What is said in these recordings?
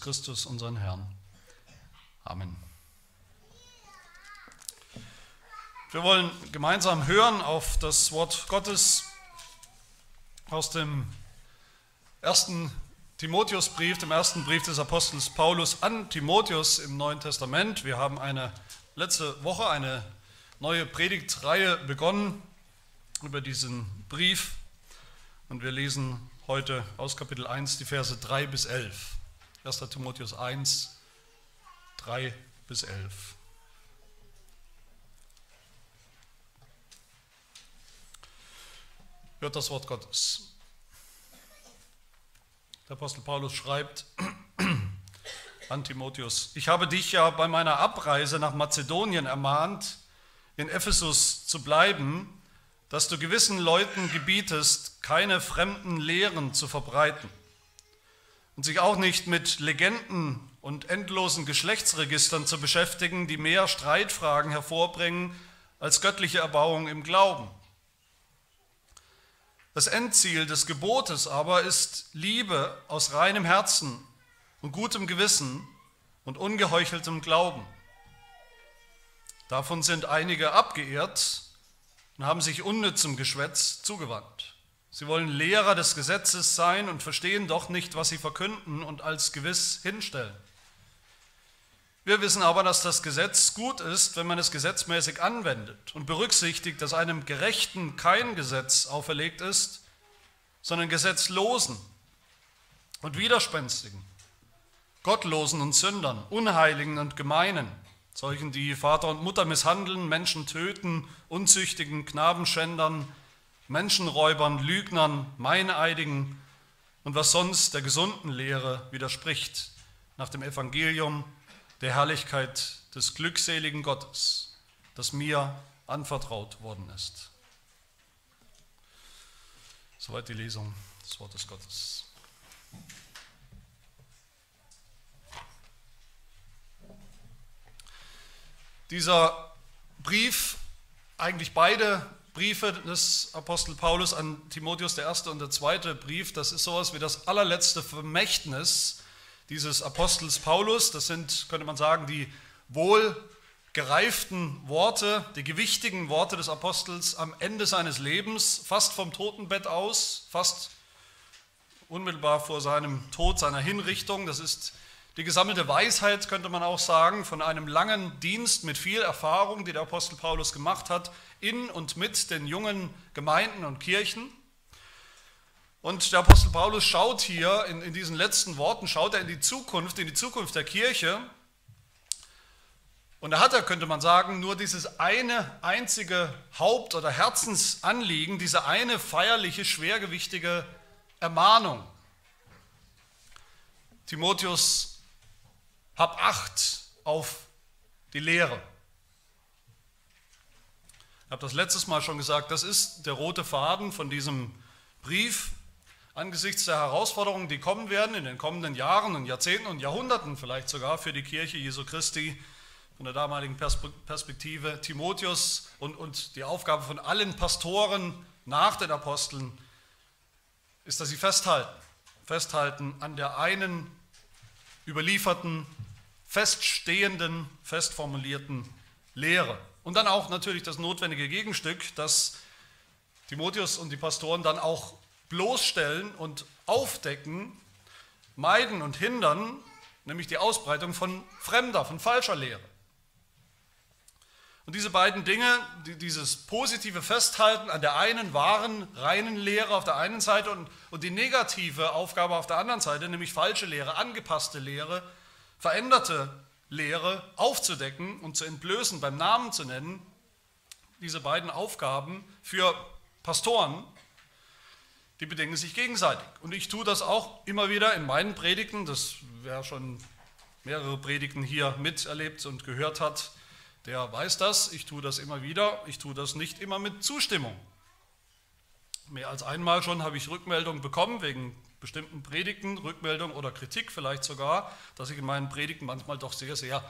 Christus, unseren Herrn. Amen. Wir wollen gemeinsam hören auf das Wort Gottes aus dem ersten Timotheusbrief, dem ersten Brief des Apostels Paulus an Timotheus im Neuen Testament. Wir haben eine letzte Woche eine neue Predigtreihe begonnen über diesen Brief und wir lesen heute aus Kapitel 1 die Verse 3 bis 11. 1. Timotheus 1, 3 bis 11. Hört das Wort Gottes. Der Apostel Paulus schreibt an Timotheus, ich habe dich ja bei meiner Abreise nach Mazedonien ermahnt, in Ephesus zu bleiben, dass du gewissen Leuten gebietest, keine fremden Lehren zu verbreiten und sich auch nicht mit Legenden und endlosen Geschlechtsregistern zu beschäftigen, die mehr Streitfragen hervorbringen als göttliche Erbauung im Glauben. Das Endziel des Gebotes aber ist Liebe aus reinem Herzen und gutem Gewissen und ungeheucheltem Glauben. Davon sind einige abgeehrt und haben sich unnützem Geschwätz zugewandt. Sie wollen Lehrer des Gesetzes sein und verstehen doch nicht, was sie verkünden und als gewiss hinstellen. Wir wissen aber, dass das Gesetz gut ist, wenn man es gesetzmäßig anwendet und berücksichtigt, dass einem Gerechten kein Gesetz auferlegt ist, sondern Gesetzlosen und Widerspenstigen, Gottlosen und Sündern, Unheiligen und Gemeinen, solchen, die Vater und Mutter misshandeln, Menschen töten, unzüchtigen Knabenschändern, Menschenräubern, Lügnern, Meineidigen und was sonst der gesunden Lehre widerspricht, nach dem Evangelium der Herrlichkeit des glückseligen Gottes, das mir anvertraut worden ist. Soweit die Lesung des Wortes Gottes. Dieser Brief, eigentlich beide Briefe des Apostel Paulus an Timotheus, der erste und der zweite Brief, das ist sowas wie das allerletzte Vermächtnis dieses Apostels Paulus. Das sind, könnte man sagen, die wohl gereiften Worte, die gewichtigen Worte des Apostels am Ende seines Lebens, fast vom Totenbett aus, fast unmittelbar vor seinem Tod, seiner Hinrichtung. Das ist die gesammelte Weisheit, könnte man auch sagen, von einem langen Dienst mit viel Erfahrung, die der Apostel Paulus gemacht hat, in und mit den jungen Gemeinden und Kirchen. Und der Apostel Paulus schaut hier in, in diesen letzten Worten, schaut er in die Zukunft, in die Zukunft der Kirche. Und da hat er, könnte man sagen, nur dieses eine einzige Haupt- oder Herzensanliegen, diese eine feierliche, schwergewichtige Ermahnung. Timotheus hab Acht auf die Lehre. Ich habe das letztes Mal schon gesagt, das ist der rote Faden von diesem Brief. Angesichts der Herausforderungen, die kommen werden in den kommenden Jahren und Jahrzehnten und Jahrhunderten vielleicht sogar für die Kirche Jesu Christi, von der damaligen Perspektive Timotheus und, und die Aufgabe von allen Pastoren nach den Aposteln, ist, dass sie festhalten, festhalten an der einen überlieferten feststehenden, festformulierten Lehre. Und dann auch natürlich das notwendige Gegenstück, das Timotheus und die Pastoren dann auch bloßstellen und aufdecken, meiden und hindern, nämlich die Ausbreitung von fremder, von falscher Lehre. Und diese beiden Dinge, dieses positive Festhalten an der einen wahren, reinen Lehre auf der einen Seite und, und die negative Aufgabe auf der anderen Seite, nämlich falsche Lehre, angepasste Lehre, veränderte Lehre aufzudecken und zu entblößen, beim Namen zu nennen, diese beiden Aufgaben für Pastoren, die bedingen sich gegenseitig. Und ich tue das auch immer wieder in meinen Predigten, das wer schon mehrere Predigten hier miterlebt und gehört hat, der weiß das. Ich tue das immer wieder. Ich tue das nicht immer mit Zustimmung. Mehr als einmal schon habe ich Rückmeldungen bekommen wegen bestimmten Predigten, Rückmeldung oder Kritik vielleicht sogar, dass ich in meinen Predigten manchmal doch sehr, sehr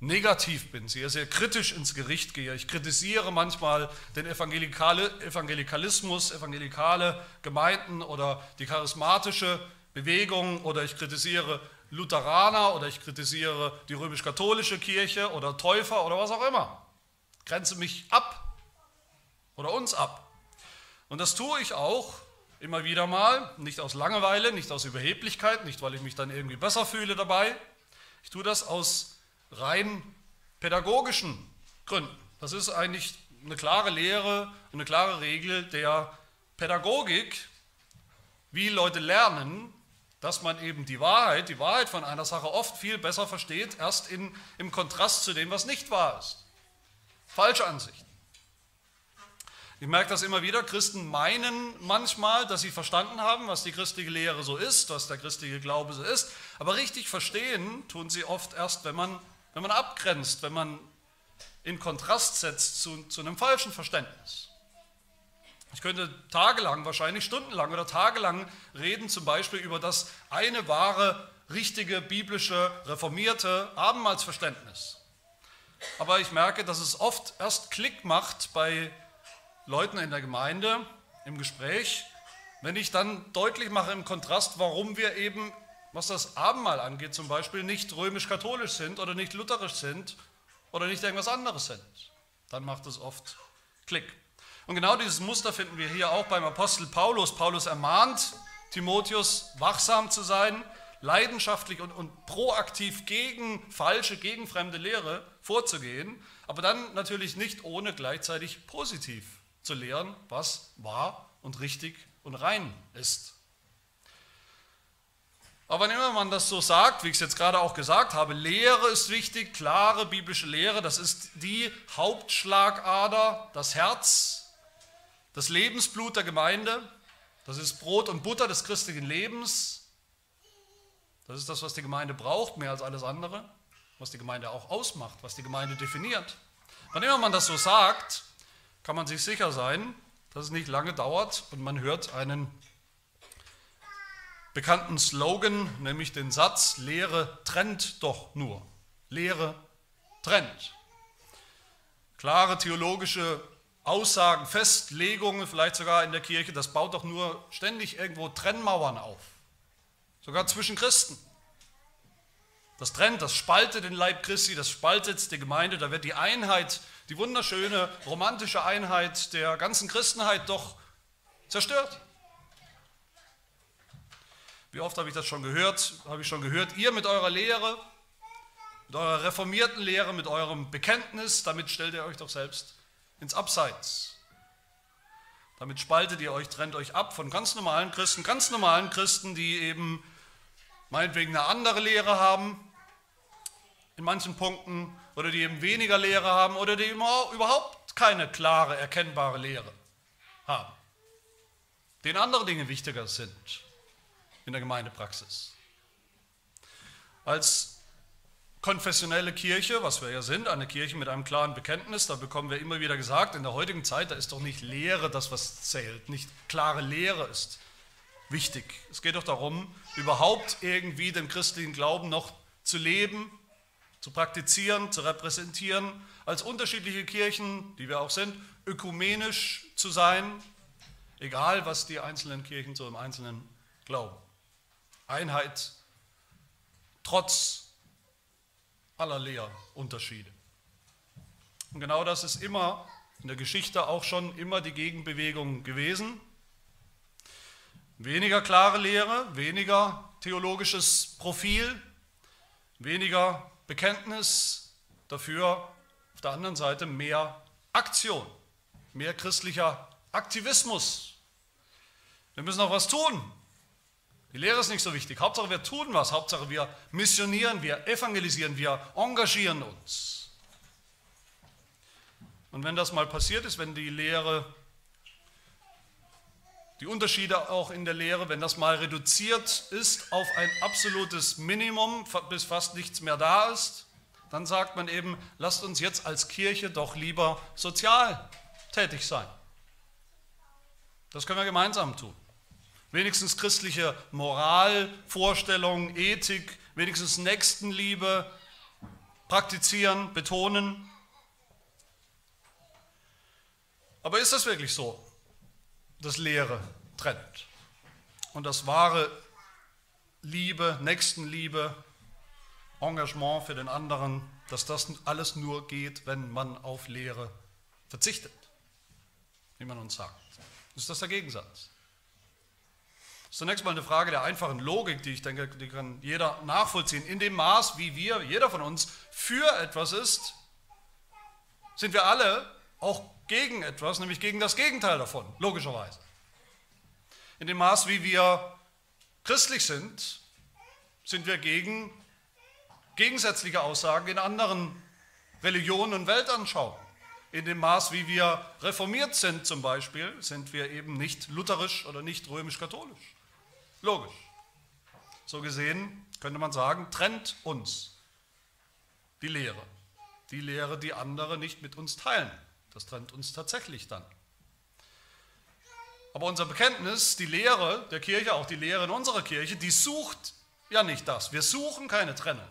negativ bin, sehr, sehr kritisch ins Gericht gehe. Ich kritisiere manchmal den Evangelikale, Evangelikalismus, evangelikale Gemeinden oder die charismatische Bewegung oder ich kritisiere Lutheraner oder ich kritisiere die römisch-katholische Kirche oder Täufer oder was auch immer. Grenze mich ab oder uns ab. Und das tue ich auch immer wieder mal, nicht aus Langeweile, nicht aus Überheblichkeit, nicht weil ich mich dann irgendwie besser fühle dabei. Ich tue das aus rein pädagogischen Gründen. Das ist eigentlich eine klare Lehre, eine klare Regel der Pädagogik, wie Leute lernen, dass man eben die Wahrheit, die Wahrheit von einer Sache oft viel besser versteht, erst in, im Kontrast zu dem, was nicht wahr ist. Falsche Ansichten. Ich merke das immer wieder, Christen meinen manchmal, dass sie verstanden haben, was die christliche Lehre so ist, was der christliche Glaube so ist, aber richtig verstehen tun sie oft erst, wenn man, wenn man abgrenzt, wenn man in Kontrast setzt zu, zu einem falschen Verständnis. Ich könnte tagelang, wahrscheinlich stundenlang oder tagelang reden, zum Beispiel über das eine wahre, richtige, biblische, reformierte Abendmahlsverständnis. Aber ich merke, dass es oft erst Klick macht bei Leuten in der Gemeinde im Gespräch, wenn ich dann deutlich mache im Kontrast, warum wir eben, was das Abendmahl angeht, zum Beispiel nicht römisch-katholisch sind oder nicht lutherisch sind oder nicht irgendwas anderes sind. Dann macht es oft Klick. Und genau dieses Muster finden wir hier auch beim Apostel Paulus. Paulus ermahnt Timotheus, wachsam zu sein, leidenschaftlich und, und proaktiv gegen falsche, gegen fremde Lehre vorzugehen, aber dann natürlich nicht ohne gleichzeitig positiv zu lehren, was wahr und richtig und rein ist. Aber wenn immer man das so sagt, wie ich es jetzt gerade auch gesagt habe, Lehre ist wichtig, klare biblische Lehre, das ist die Hauptschlagader, das Herz, das Lebensblut der Gemeinde, das ist Brot und Butter des christlichen Lebens, das ist das, was die Gemeinde braucht, mehr als alles andere, was die Gemeinde auch ausmacht, was die Gemeinde definiert. Wann immer man das so sagt, kann man sich sicher sein, dass es nicht lange dauert und man hört einen bekannten Slogan, nämlich den Satz, Lehre trennt doch nur. Lehre trennt. Klare theologische Aussagen, Festlegungen, vielleicht sogar in der Kirche, das baut doch nur ständig irgendwo Trennmauern auf. Sogar zwischen Christen. Das trennt, das spaltet den Leib Christi, das spaltet die Gemeinde, da wird die Einheit, die wunderschöne romantische Einheit der ganzen Christenheit doch zerstört. Wie oft habe ich das schon gehört? Habe ich schon gehört, ihr mit eurer Lehre, mit eurer reformierten Lehre, mit eurem Bekenntnis, damit stellt ihr euch doch selbst ins Abseits. Damit spaltet ihr euch, trennt euch ab von ganz normalen Christen, ganz normalen Christen, die eben meinetwegen eine andere Lehre haben in manchen Punkten oder die eben weniger Lehre haben oder die überhaupt keine klare, erkennbare Lehre haben, denen andere Dinge wichtiger sind in der Gemeindepraxis. Als konfessionelle Kirche, was wir ja sind, eine Kirche mit einem klaren Bekenntnis, da bekommen wir immer wieder gesagt, in der heutigen Zeit, da ist doch nicht Lehre das, was zählt, nicht klare Lehre ist wichtig. Es geht doch darum, überhaupt irgendwie den christlichen Glauben noch zu leben, zu praktizieren, zu repräsentieren, als unterschiedliche Kirchen, die wir auch sind, ökumenisch zu sein, egal was die einzelnen Kirchen so im Einzelnen glauben. Einheit trotz aller Lehrunterschiede. Und genau das ist immer in der Geschichte auch schon immer die Gegenbewegung gewesen. Weniger klare Lehre, weniger theologisches Profil, weniger Bekenntnis, dafür auf der anderen Seite mehr Aktion, mehr christlicher Aktivismus. Wir müssen auch was tun. Die Lehre ist nicht so wichtig. Hauptsache wir tun was. Hauptsache wir missionieren, wir evangelisieren, wir engagieren uns. Und wenn das mal passiert ist, wenn die Lehre, die Unterschiede auch in der Lehre, wenn das mal reduziert ist auf ein absolutes Minimum, bis fast nichts mehr da ist, dann sagt man eben, lasst uns jetzt als Kirche doch lieber sozial tätig sein. Das können wir gemeinsam tun wenigstens christliche Moralvorstellungen, Ethik, wenigstens Nächstenliebe praktizieren, betonen. Aber ist das wirklich so, dass Lehre trennt und das wahre Liebe, Nächstenliebe, Engagement für den anderen, dass das alles nur geht, wenn man auf Lehre verzichtet, wie man uns sagt. Ist das der Gegensatz? Das ist zunächst mal eine Frage der einfachen Logik, die ich denke, die kann jeder nachvollziehen. In dem Maß, wie wir, jeder von uns, für etwas ist, sind wir alle auch gegen etwas, nämlich gegen das Gegenteil davon, logischerweise. In dem Maß, wie wir christlich sind, sind wir gegen gegensätzliche Aussagen in anderen Religionen und Weltanschauungen. In dem Maß, wie wir reformiert sind zum Beispiel, sind wir eben nicht lutherisch oder nicht römisch-katholisch. Logisch. So gesehen könnte man sagen, trennt uns die Lehre. Die Lehre, die andere nicht mit uns teilen. Das trennt uns tatsächlich dann. Aber unser Bekenntnis, die Lehre der Kirche, auch die Lehre in unserer Kirche, die sucht ja nicht das. Wir suchen keine Trennung.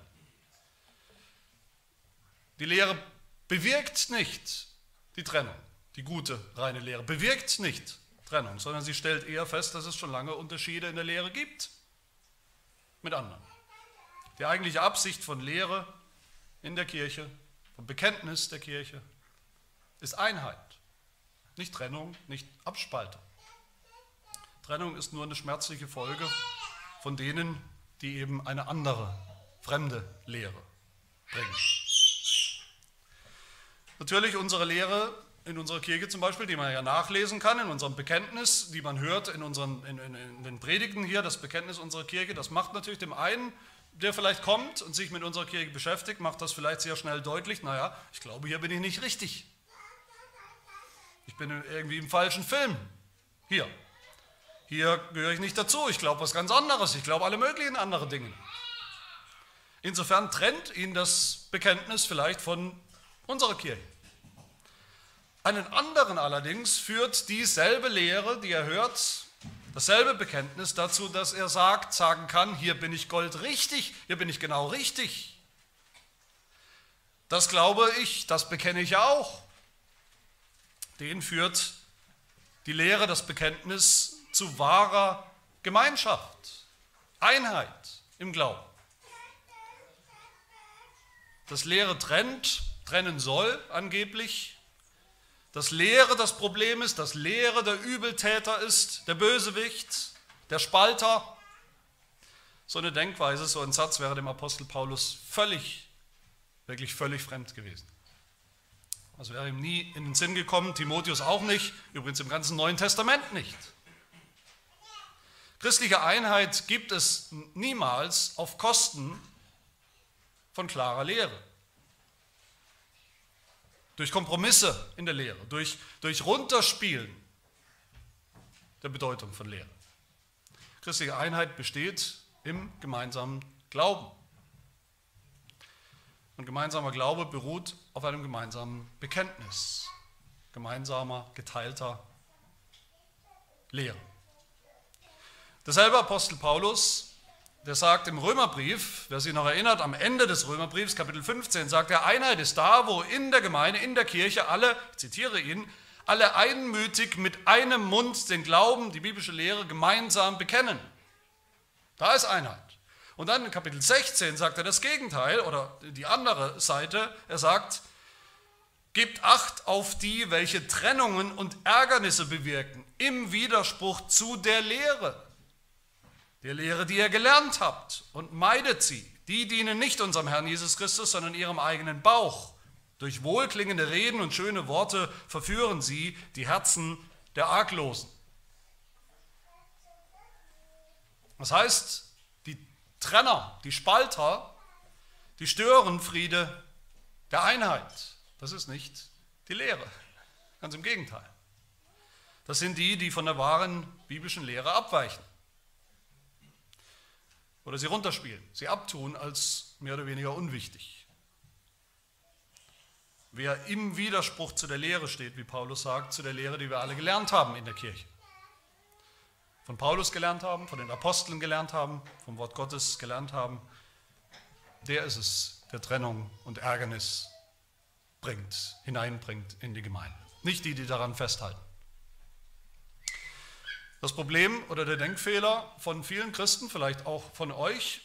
Die Lehre bewirkt nicht die Trennung. Die gute, reine Lehre bewirkt nicht Trennung, sondern sie stellt eher fest, dass es schon lange Unterschiede in der Lehre gibt mit anderen. Die eigentliche Absicht von Lehre in der Kirche, vom Bekenntnis der Kirche, ist Einheit, nicht Trennung, nicht Abspaltung. Trennung ist nur eine schmerzliche Folge von denen, die eben eine andere, fremde Lehre bringen. Natürlich unsere Lehre in unserer Kirche zum Beispiel, die man ja nachlesen kann in unserem Bekenntnis, die man hört in, unseren, in, in, in den Predigten hier, das Bekenntnis unserer Kirche, das macht natürlich dem einen, der vielleicht kommt und sich mit unserer Kirche beschäftigt, macht das vielleicht sehr schnell deutlich, naja, ich glaube, hier bin ich nicht richtig. Ich bin irgendwie im falschen Film. Hier. Hier gehöre ich nicht dazu. Ich glaube was ganz anderes. Ich glaube alle möglichen anderen Dinge. Insofern trennt ihn das Bekenntnis vielleicht von unserer Kirche. Einen anderen allerdings führt dieselbe Lehre, die er hört, dasselbe Bekenntnis dazu, dass er sagt, sagen kann, hier bin ich goldrichtig, hier bin ich genau richtig. Das glaube ich, das bekenne ich auch. Den führt die Lehre, das Bekenntnis zu wahrer Gemeinschaft, Einheit im Glauben. Das Lehre trennt, trennen soll angeblich dass Lehre das Problem ist, dass Lehre der Übeltäter ist, der Bösewicht, der Spalter. So eine Denkweise, so ein Satz wäre dem Apostel Paulus völlig, wirklich völlig fremd gewesen. Das wäre ihm nie in den Sinn gekommen, Timotheus auch nicht, übrigens im ganzen Neuen Testament nicht. Christliche Einheit gibt es niemals auf Kosten von klarer Lehre durch Kompromisse in der Lehre, durch, durch Runterspielen der Bedeutung von Lehre. Christliche Einheit besteht im gemeinsamen Glauben. Und gemeinsamer Glaube beruht auf einem gemeinsamen Bekenntnis, gemeinsamer, geteilter Lehre. Derselbe Apostel Paulus der sagt im Römerbrief, wer sich noch erinnert, am Ende des Römerbriefs, Kapitel 15, sagt er, Einheit ist da, wo in der Gemeinde, in der Kirche alle, ich zitiere ihn, alle einmütig mit einem Mund den Glauben, die biblische Lehre gemeinsam bekennen. Da ist Einheit. Und dann in Kapitel 16 sagt er das Gegenteil oder die andere Seite. Er sagt, Gebt Acht auf die, welche Trennungen und Ärgernisse bewirken, im Widerspruch zu der Lehre der Lehre, die ihr gelernt habt, und meidet sie. Die dienen nicht unserem Herrn Jesus Christus, sondern ihrem eigenen Bauch. Durch wohlklingende Reden und schöne Worte verführen sie die Herzen der Arglosen. Das heißt, Trenner, die Spalter, die stören Friede der Einheit. Das ist nicht die Lehre. Ganz im Gegenteil. Das sind die, die von der wahren biblischen Lehre abweichen oder sie runterspielen, sie abtun als mehr oder weniger unwichtig. Wer im Widerspruch zu der Lehre steht, wie Paulus sagt, zu der Lehre, die wir alle gelernt haben in der Kirche. Von Paulus gelernt haben, von den Aposteln gelernt haben, vom Wort Gottes gelernt haben, der ist es, der Trennung und Ärgernis bringt, hineinbringt in die Gemeinde. Nicht die, die daran festhalten. Das Problem oder der Denkfehler von vielen Christen, vielleicht auch von euch,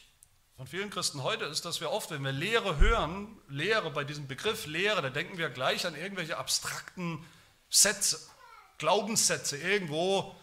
von vielen Christen heute, ist, dass wir oft, wenn wir Lehre hören, Lehre bei diesem Begriff Lehre, da denken wir gleich an irgendwelche abstrakten Sätze, Glaubenssätze, irgendwo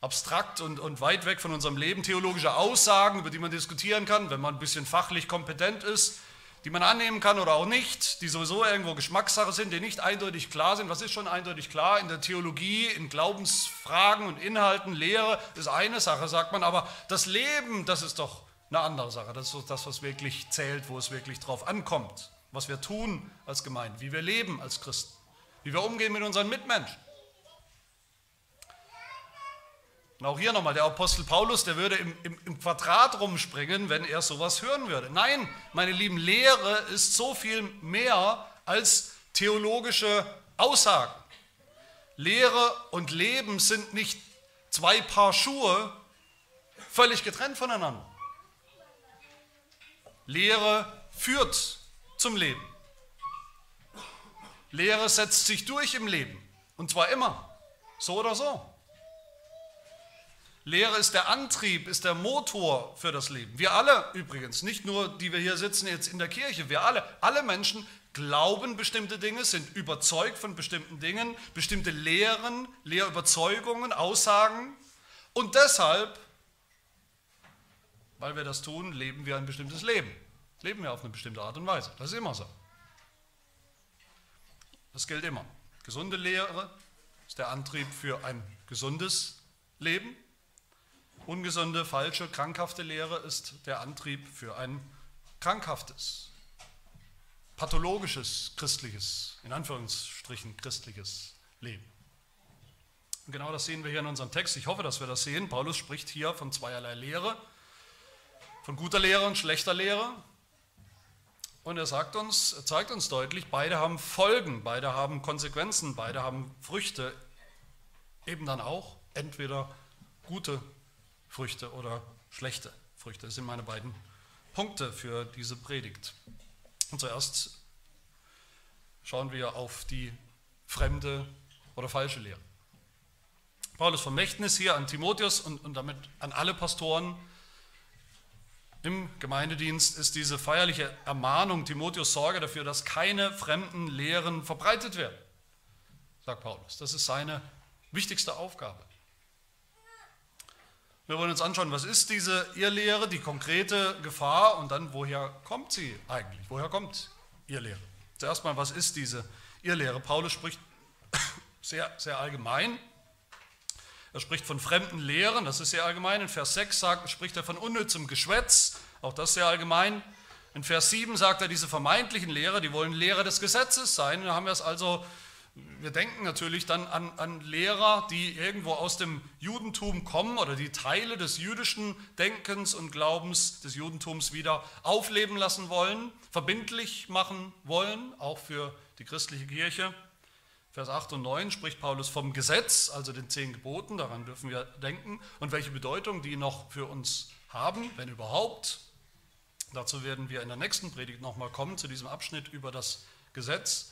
abstrakt und, und weit weg von unserem Leben, theologische Aussagen, über die man diskutieren kann, wenn man ein bisschen fachlich kompetent ist die man annehmen kann oder auch nicht, die sowieso irgendwo Geschmackssache sind, die nicht eindeutig klar sind. Was ist schon eindeutig klar? In der Theologie, in Glaubensfragen und Inhalten, Lehre ist eine Sache, sagt man, aber das Leben, das ist doch eine andere Sache. Das ist das, was wirklich zählt, wo es wirklich drauf ankommt. Was wir tun als Gemeinde, wie wir leben als Christen, wie wir umgehen mit unseren Mitmenschen. Und auch hier nochmal, der Apostel Paulus, der würde im, im, im, Quadrat rumspringen, wenn er sowas hören würde. Nein, meine lieben, Lehre ist so viel mehr als theologische Aussagen. Lehre und Leben sind nicht zwei Paar Schuhe, völlig getrennt voneinander. Lehre führt zum Leben. Lehre setzt sich durch im Leben. Und zwar immer. So oder so. Lehre ist der Antrieb, ist der Motor für das Leben. Wir alle übrigens, nicht nur die wir hier sitzen jetzt in der Kirche, wir alle, alle Menschen glauben bestimmte Dinge, sind überzeugt von bestimmten Dingen, bestimmte Lehren, Lehrüberzeugungen, Aussagen. Und deshalb, weil wir das tun, leben wir ein bestimmtes Leben. Leben wir auf eine bestimmte Art und Weise. Das ist immer so. Das gilt immer. Gesunde Lehre ist der Antrieb für ein gesundes Leben. Ungesunde, falsche, krankhafte Lehre ist der Antrieb für ein krankhaftes, pathologisches, christliches, in Anführungsstrichen christliches Leben. Und genau das sehen wir hier in unserem Text. Ich hoffe, dass wir das sehen. Paulus spricht hier von zweierlei Lehre, von guter Lehre und schlechter Lehre. Und er sagt uns, er zeigt uns deutlich, beide haben Folgen, beide haben Konsequenzen, beide haben Früchte, eben dann auch entweder gute Früchte oder schlechte Früchte. Das sind meine beiden Punkte für diese Predigt. Und zuerst schauen wir auf die fremde oder falsche Lehre. Paulus Vermächtnis hier an Timotheus und, und damit an alle Pastoren im Gemeindedienst ist diese feierliche Ermahnung, Timotheus sorge dafür, dass keine fremden Lehren verbreitet werden, sagt Paulus. Das ist seine wichtigste Aufgabe. Wir wollen uns anschauen, was ist diese Irrlehre, die konkrete Gefahr und dann, woher kommt sie eigentlich? Woher kommt Irrlehre? Zuerst mal, was ist diese Irrlehre? Paulus spricht sehr, sehr allgemein. Er spricht von fremden Lehren, das ist sehr allgemein. In Vers 6 sagt, spricht er von unnützem Geschwätz, auch das sehr allgemein. In Vers 7 sagt er, diese vermeintlichen Lehrer, die wollen Lehrer des Gesetzes sein. Da haben wir es also wir denken natürlich dann an, an, Lehrer, die irgendwo aus dem Judentum kommen oder die Teile des jüdischen Denkens und Glaubens des Judentums wieder aufleben lassen wollen, verbindlich machen wollen, auch für die christliche Kirche. Vers 8 und 9 spricht Paulus vom Gesetz, also den zehn Geboten, daran dürfen wir denken, und welche Bedeutung die noch für uns haben, wenn überhaupt. Dazu werden wir in der nächsten Predigt nochmal kommen, zu diesem Abschnitt über das Gesetz.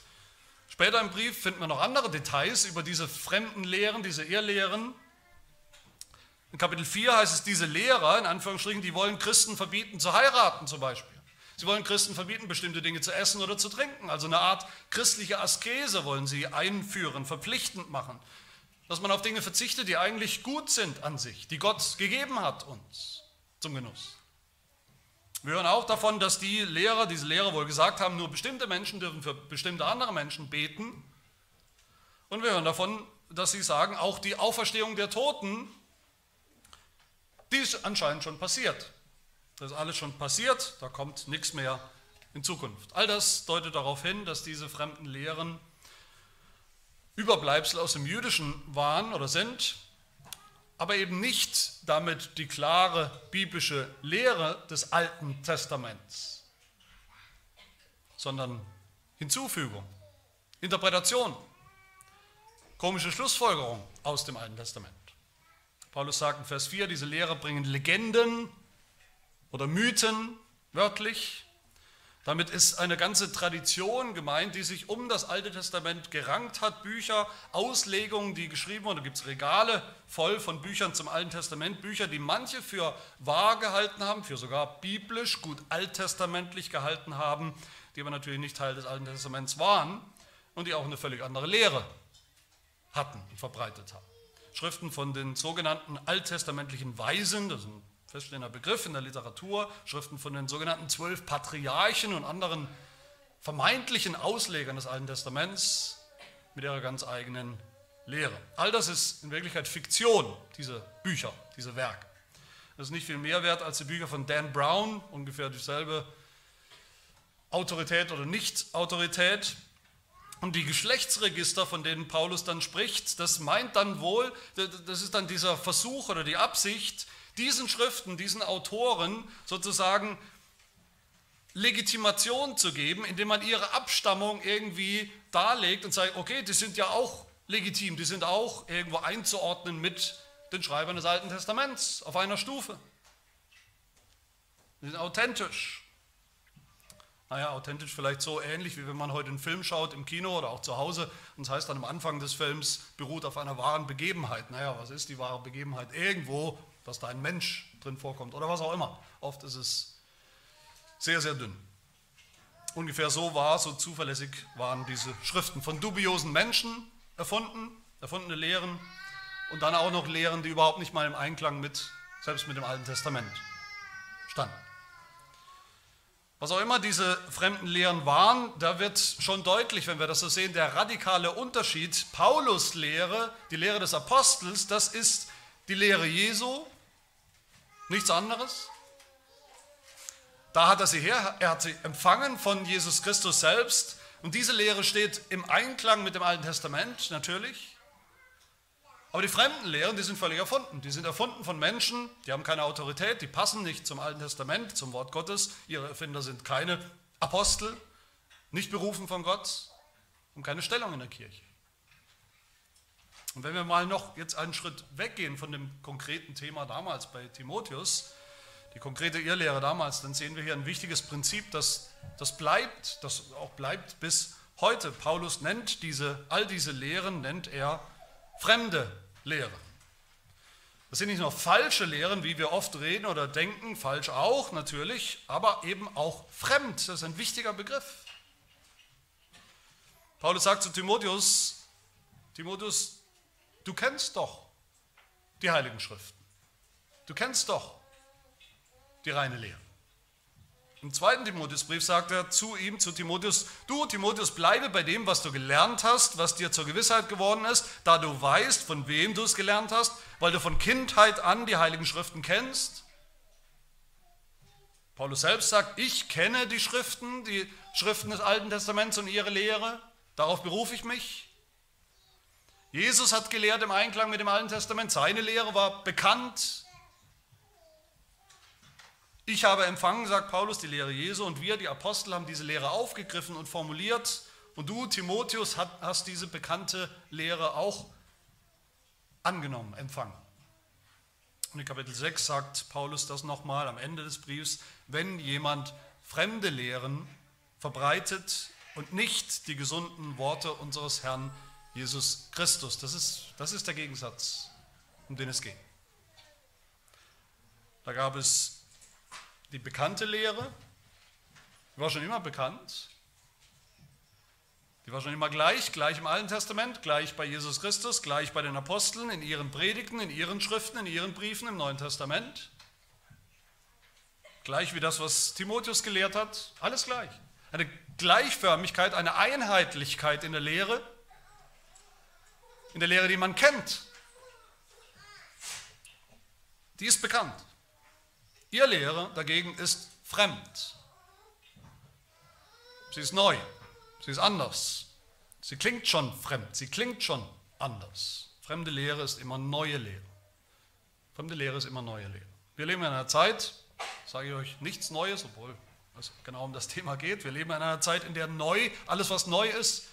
Später im Brief finden wir noch andere Details über diese fremden Lehren, diese Irrlehren. In Kapitel 4 heißt es, diese Lehrer, in Anführungsstrichen, die wollen Christen verbieten zu heiraten zum Beispiel. Sie wollen Christen verbieten, bestimmte Dinge zu essen oder zu trinken. Also eine Art christliche Askese wollen sie einführen, verpflichtend machen. Dass man auf Dinge verzichtet, die eigentlich gut sind an sich, die Gott gegeben hat uns zum Genuss. Wir hören auch davon, dass die Lehrer, diese Lehrer wohl gesagt haben, nur bestimmte Menschen dürfen für bestimmte andere Menschen beten. Und wir hören davon, dass sie sagen, auch die Auferstehung der Toten, die ist anscheinend schon passiert. Das ist alles schon passiert, da kommt nichts mehr in Zukunft. All das deutet darauf hin, dass diese fremden Lehren Überbleibsel aus dem Jüdischen waren oder sind aber eben nicht damit die klare biblische Lehre des Alten Testaments, sondern Hinzufügung, Interpretation, komische Schlussfolgerung aus dem Alten Testament. Paulus sagt in Vers 4, diese Lehrer bringen Legenden oder Mythen wörtlich Damit ist eine ganze Tradition gemeint, die sich um das Alte Testament gerankt hat. Bücher, Auslegungen, die geschrieben wurden. Da gibt es Regale voll von Büchern zum Alten Testament. Bücher, die manche für wahr gehalten haben, für sogar biblisch, gut alttestamentlich gehalten haben, die aber natürlich nicht Teil des Alten Testaments waren und die auch eine völlig andere Lehre hatten und verbreitet haben. Schriften von den sogenannten alttestamentlichen Weisen, das sind feststehender Begriff in der Literatur, Schriften von den sogenannten zwölf Patriarchen und anderen vermeintlichen Auslegern des Alten Testaments mit ihrer ganz eigenen Lehre. All das ist in Wirklichkeit Fiktion, diese Bücher, diese Werke. Das ist nicht viel mehr wert als die Bücher von Dan Brown, ungefähr dieselbe Autorität oder Nicht-Autorität. Und die Geschlechtsregister, von denen Paulus dann spricht, das meint dann wohl, das ist dann dieser Versuch oder die Absicht, diesen Schriften, diesen Autoren sozusagen Legitimation zu geben, indem man ihre Abstammung irgendwie darlegt und sagt, okay, die sind ja auch legitim, die sind auch irgendwo einzuordnen mit den Schreibern des Alten Testaments auf einer Stufe. Die sind authentisch. Naja, authentisch vielleicht so ähnlich, wie wenn man heute einen Film schaut im Kino oder auch zu Hause und es heißt dann am Anfang des Films, beruht auf einer wahren Begebenheit. Naja, was ist die wahre Begebenheit? Irgendwo dass da ein Mensch drin vorkommt oder was auch immer. Oft ist es sehr, sehr dünn. Ungefähr so war, so zuverlässig waren diese Schriften von dubiosen Menschen erfunden, erfundene Lehren und dann auch noch Lehren, die überhaupt nicht mal im Einklang mit, selbst mit dem Alten Testament standen. Was auch immer diese fremden Lehren waren, da wird schon deutlich, wenn wir das so sehen, der radikale Unterschied. Paulus Lehre, die Lehre des Apostels, das ist die Lehre Jesu, Nichts anderes. Da hat er sie her, er hat sie empfangen von Jesus Christus selbst. Und diese Lehre steht im Einklang mit dem Alten Testament, natürlich. Aber die fremden Lehren, die sind völlig erfunden. Die sind erfunden von Menschen, die haben keine Autorität, die passen nicht zum Alten Testament, zum Wort Gottes. Ihre Erfinder sind keine Apostel, nicht berufen von Gott und keine Stellung in der Kirche. Und wenn wir mal noch jetzt einen Schritt weggehen von dem konkreten Thema damals bei Timotheus, die konkrete Irrlehre damals, dann sehen wir hier ein wichtiges Prinzip, das, das bleibt, das auch bleibt bis heute. Paulus nennt diese, all diese Lehren, nennt er fremde Lehre. Das sind nicht nur falsche Lehren, wie wir oft reden oder denken, falsch auch natürlich, aber eben auch fremd. Das ist ein wichtiger Begriff. Paulus sagt zu Timotheus, Timotheus, Du kennst doch die Heiligen Schriften. Du kennst doch die reine Lehre. Im zweiten Timotheusbrief sagt er zu ihm, zu Timotheus, du Timotheus, bleibe bei dem, was du gelernt hast, was dir zur Gewissheit geworden ist, da du weißt, von wem du es gelernt hast, weil du von Kindheit an die Heiligen Schriften kennst. Paulus selbst sagt, ich kenne die Schriften, die Schriften des Alten Testaments und ihre Lehre, darauf berufe ich mich. Jesus hat gelehrt im Einklang mit dem Alten Testament, seine Lehre war bekannt. Ich habe empfangen, sagt Paulus, die Lehre Jesu und wir, die Apostel, haben diese Lehre aufgegriffen und formuliert. Und du, Timotheus, hast diese bekannte Lehre auch angenommen, empfangen. Und in Kapitel 6 sagt Paulus das nochmal am Ende des Briefs, wenn jemand fremde Lehren verbreitet und nicht die gesunden Worte unseres Herrn Jesus Christus. Das ist, das ist der Gegensatz, um den es geht. Da gab es die bekannte Lehre, die war schon immer bekannt, die war schon immer gleich, gleich im Alten Testament, gleich bei Jesus Christus, gleich bei den Aposteln, in ihren Predigten, in ihren Schriften, in ihren Briefen im Neuen Testament. Gleich wie das, was Timotheus gelehrt hat, alles gleich. Eine Gleichförmigkeit, eine Einheitlichkeit in der Lehre, in der Lehre, die man kennt. Die ist bekannt. Ihr Lehre dagegen ist fremd. Sie ist neu. Sie ist anders. Sie klingt schon fremd. Sie klingt schon anders. Fremde Lehre ist immer neue Lehre. Fremde Lehre ist immer neue Lehre. Wir leben in einer Zeit, sage ich euch nichts Neues, obwohl es genau um das Thema geht. Wir leben in einer Zeit, in der neu, alles was neu ist,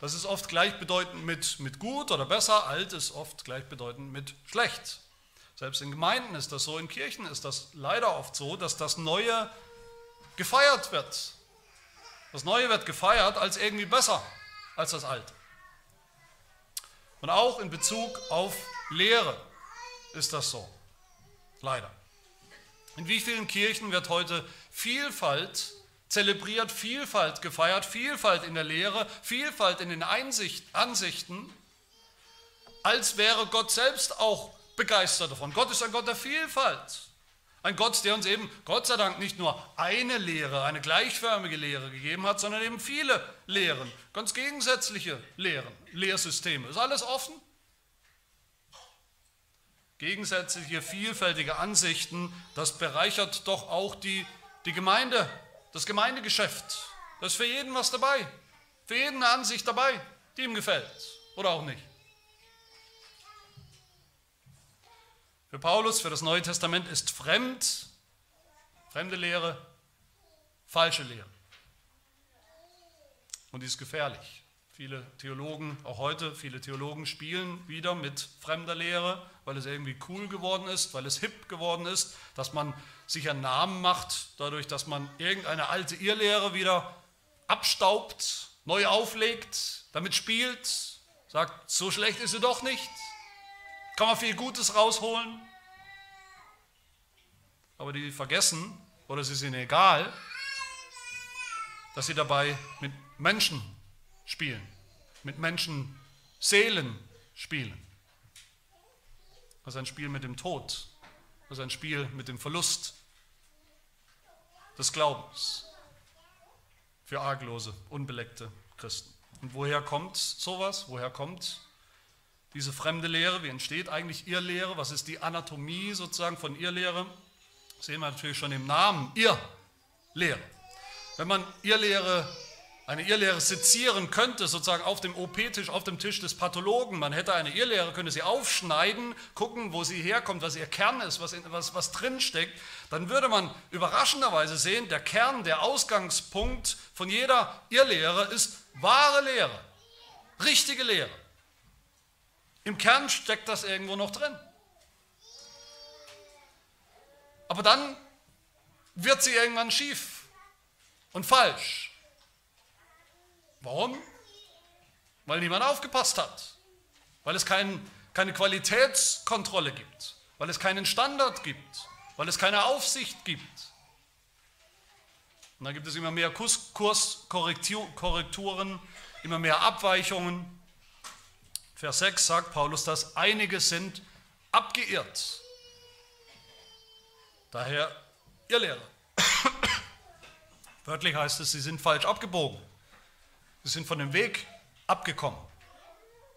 das ist oft gleichbedeutend mit, mit gut oder besser, alt ist oft gleichbedeutend mit schlecht. Selbst in Gemeinden ist das so, in Kirchen ist das leider oft so, dass das Neue gefeiert wird. Das Neue wird gefeiert als irgendwie besser als das Alte. Und auch in Bezug auf Lehre ist das so. Leider. In wie vielen Kirchen wird heute Vielfalt zelebriert, Vielfalt gefeiert, Vielfalt in der Lehre, Vielfalt in den Einsicht, Ansichten, als wäre Gott selbst auch begeistert davon. Gott ist ein Gott der Vielfalt. Ein Gott, der uns eben, Gott sei Dank, nicht nur eine Lehre, eine gleichförmige Lehre gegeben hat, sondern eben viele Lehren, ganz gegensätzliche Lehren, Lehrsysteme. Ist alles offen? Gegensätzliche, vielfältige Ansichten, das bereichert doch auch die, die Gemeinde, das Gemeindegeschäft. Da ist für jeden was dabei, für jeden eine Ansicht dabei, die ihm gefällt oder auch nicht. Für Paulus, für das Neue Testament ist fremd, fremde Lehre, falsche Lehre. Und die ist gefährlich. Viele Theologen, auch heute, viele Theologen spielen wieder mit fremder Lehre, weil es irgendwie cool geworden ist, weil es hip geworden ist, dass man sich einen Namen macht, dadurch, dass man irgendeine alte Irrlehre wieder abstaubt, neu auflegt, damit spielt, sagt, so schlecht ist sie doch nicht, kann man viel Gutes rausholen. Aber die vergessen, oder es ist ihnen egal, dass sie dabei mit Menschen spielen, mit Menschen Seelen spielen. Das ist ein Spiel mit dem Tod, das ist ein Spiel mit dem Verlust des Glaubens für arglose, unbeleckte Christen. Und woher kommt sowas? Woher kommt diese fremde Lehre, wie entsteht eigentlich Irrlehre? Was ist die Anatomie sozusagen von Irrlehre? Das sehen wir natürlich schon im Namen, Irrlehre. Wenn man Irrlehre, eine Irrlehre sezieren könnte, sozusagen auf dem OP-Tisch, auf dem Tisch des Pathologen, man hätte eine Irrlehre, könnte sie aufschneiden, gucken, wo sie herkommt, was ihr Kern ist, was, was, was drinsteckt, dann würde man überraschenderweise sehen, der Kern, der Ausgangspunkt von jeder Irrlehre ist wahre Lehre, richtige Lehre. Im Kern steckt das irgendwo noch drin. Aber dann wird sie irgendwann schief und falsch. Warum? Weil niemand aufgepasst hat. Weil es kein, keine Qualitätskontrolle gibt. Weil es keinen Standard gibt. Weil es keine Aufsicht gibt. Und dann gibt es immer mehr Kurskorrekturen, immer mehr Abweichungen. Vers 6 sagt Paulus, dass einige sind abgeirrt. Daher ihr Lehrer. Wörtlich heißt es, sie sind falsch abgebogen. Sie sind von dem Weg abgekommen,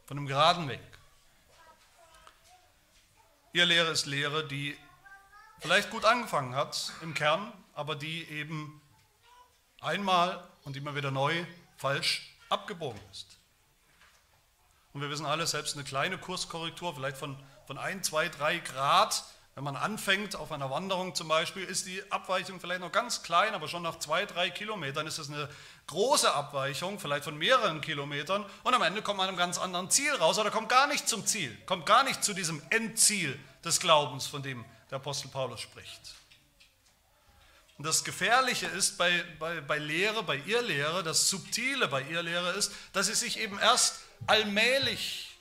von dem geraden Weg. Ihr Lehre ist Lehre, die vielleicht gut angefangen hat im Kern, aber die eben einmal und immer wieder neu falsch abgebogen ist. Und wir wissen alle, selbst eine kleine Kurskorrektur, vielleicht von, von 1, 2, 3 Grad, wenn man anfängt auf einer Wanderung zum Beispiel, ist die Abweichung vielleicht noch ganz klein, aber schon nach 2, 3 Kilometern ist es eine große Abweichung, vielleicht von mehreren Kilometern. Und am Ende kommt man einem ganz anderen Ziel raus oder kommt gar nicht zum Ziel, kommt gar nicht zu diesem Endziel des Glaubens, von dem der Apostel Paulus spricht. Und das Gefährliche ist bei, bei, bei Lehre, bei Irrlehre, das Subtile bei Irrlehre ist, dass sie sich eben erst allmählich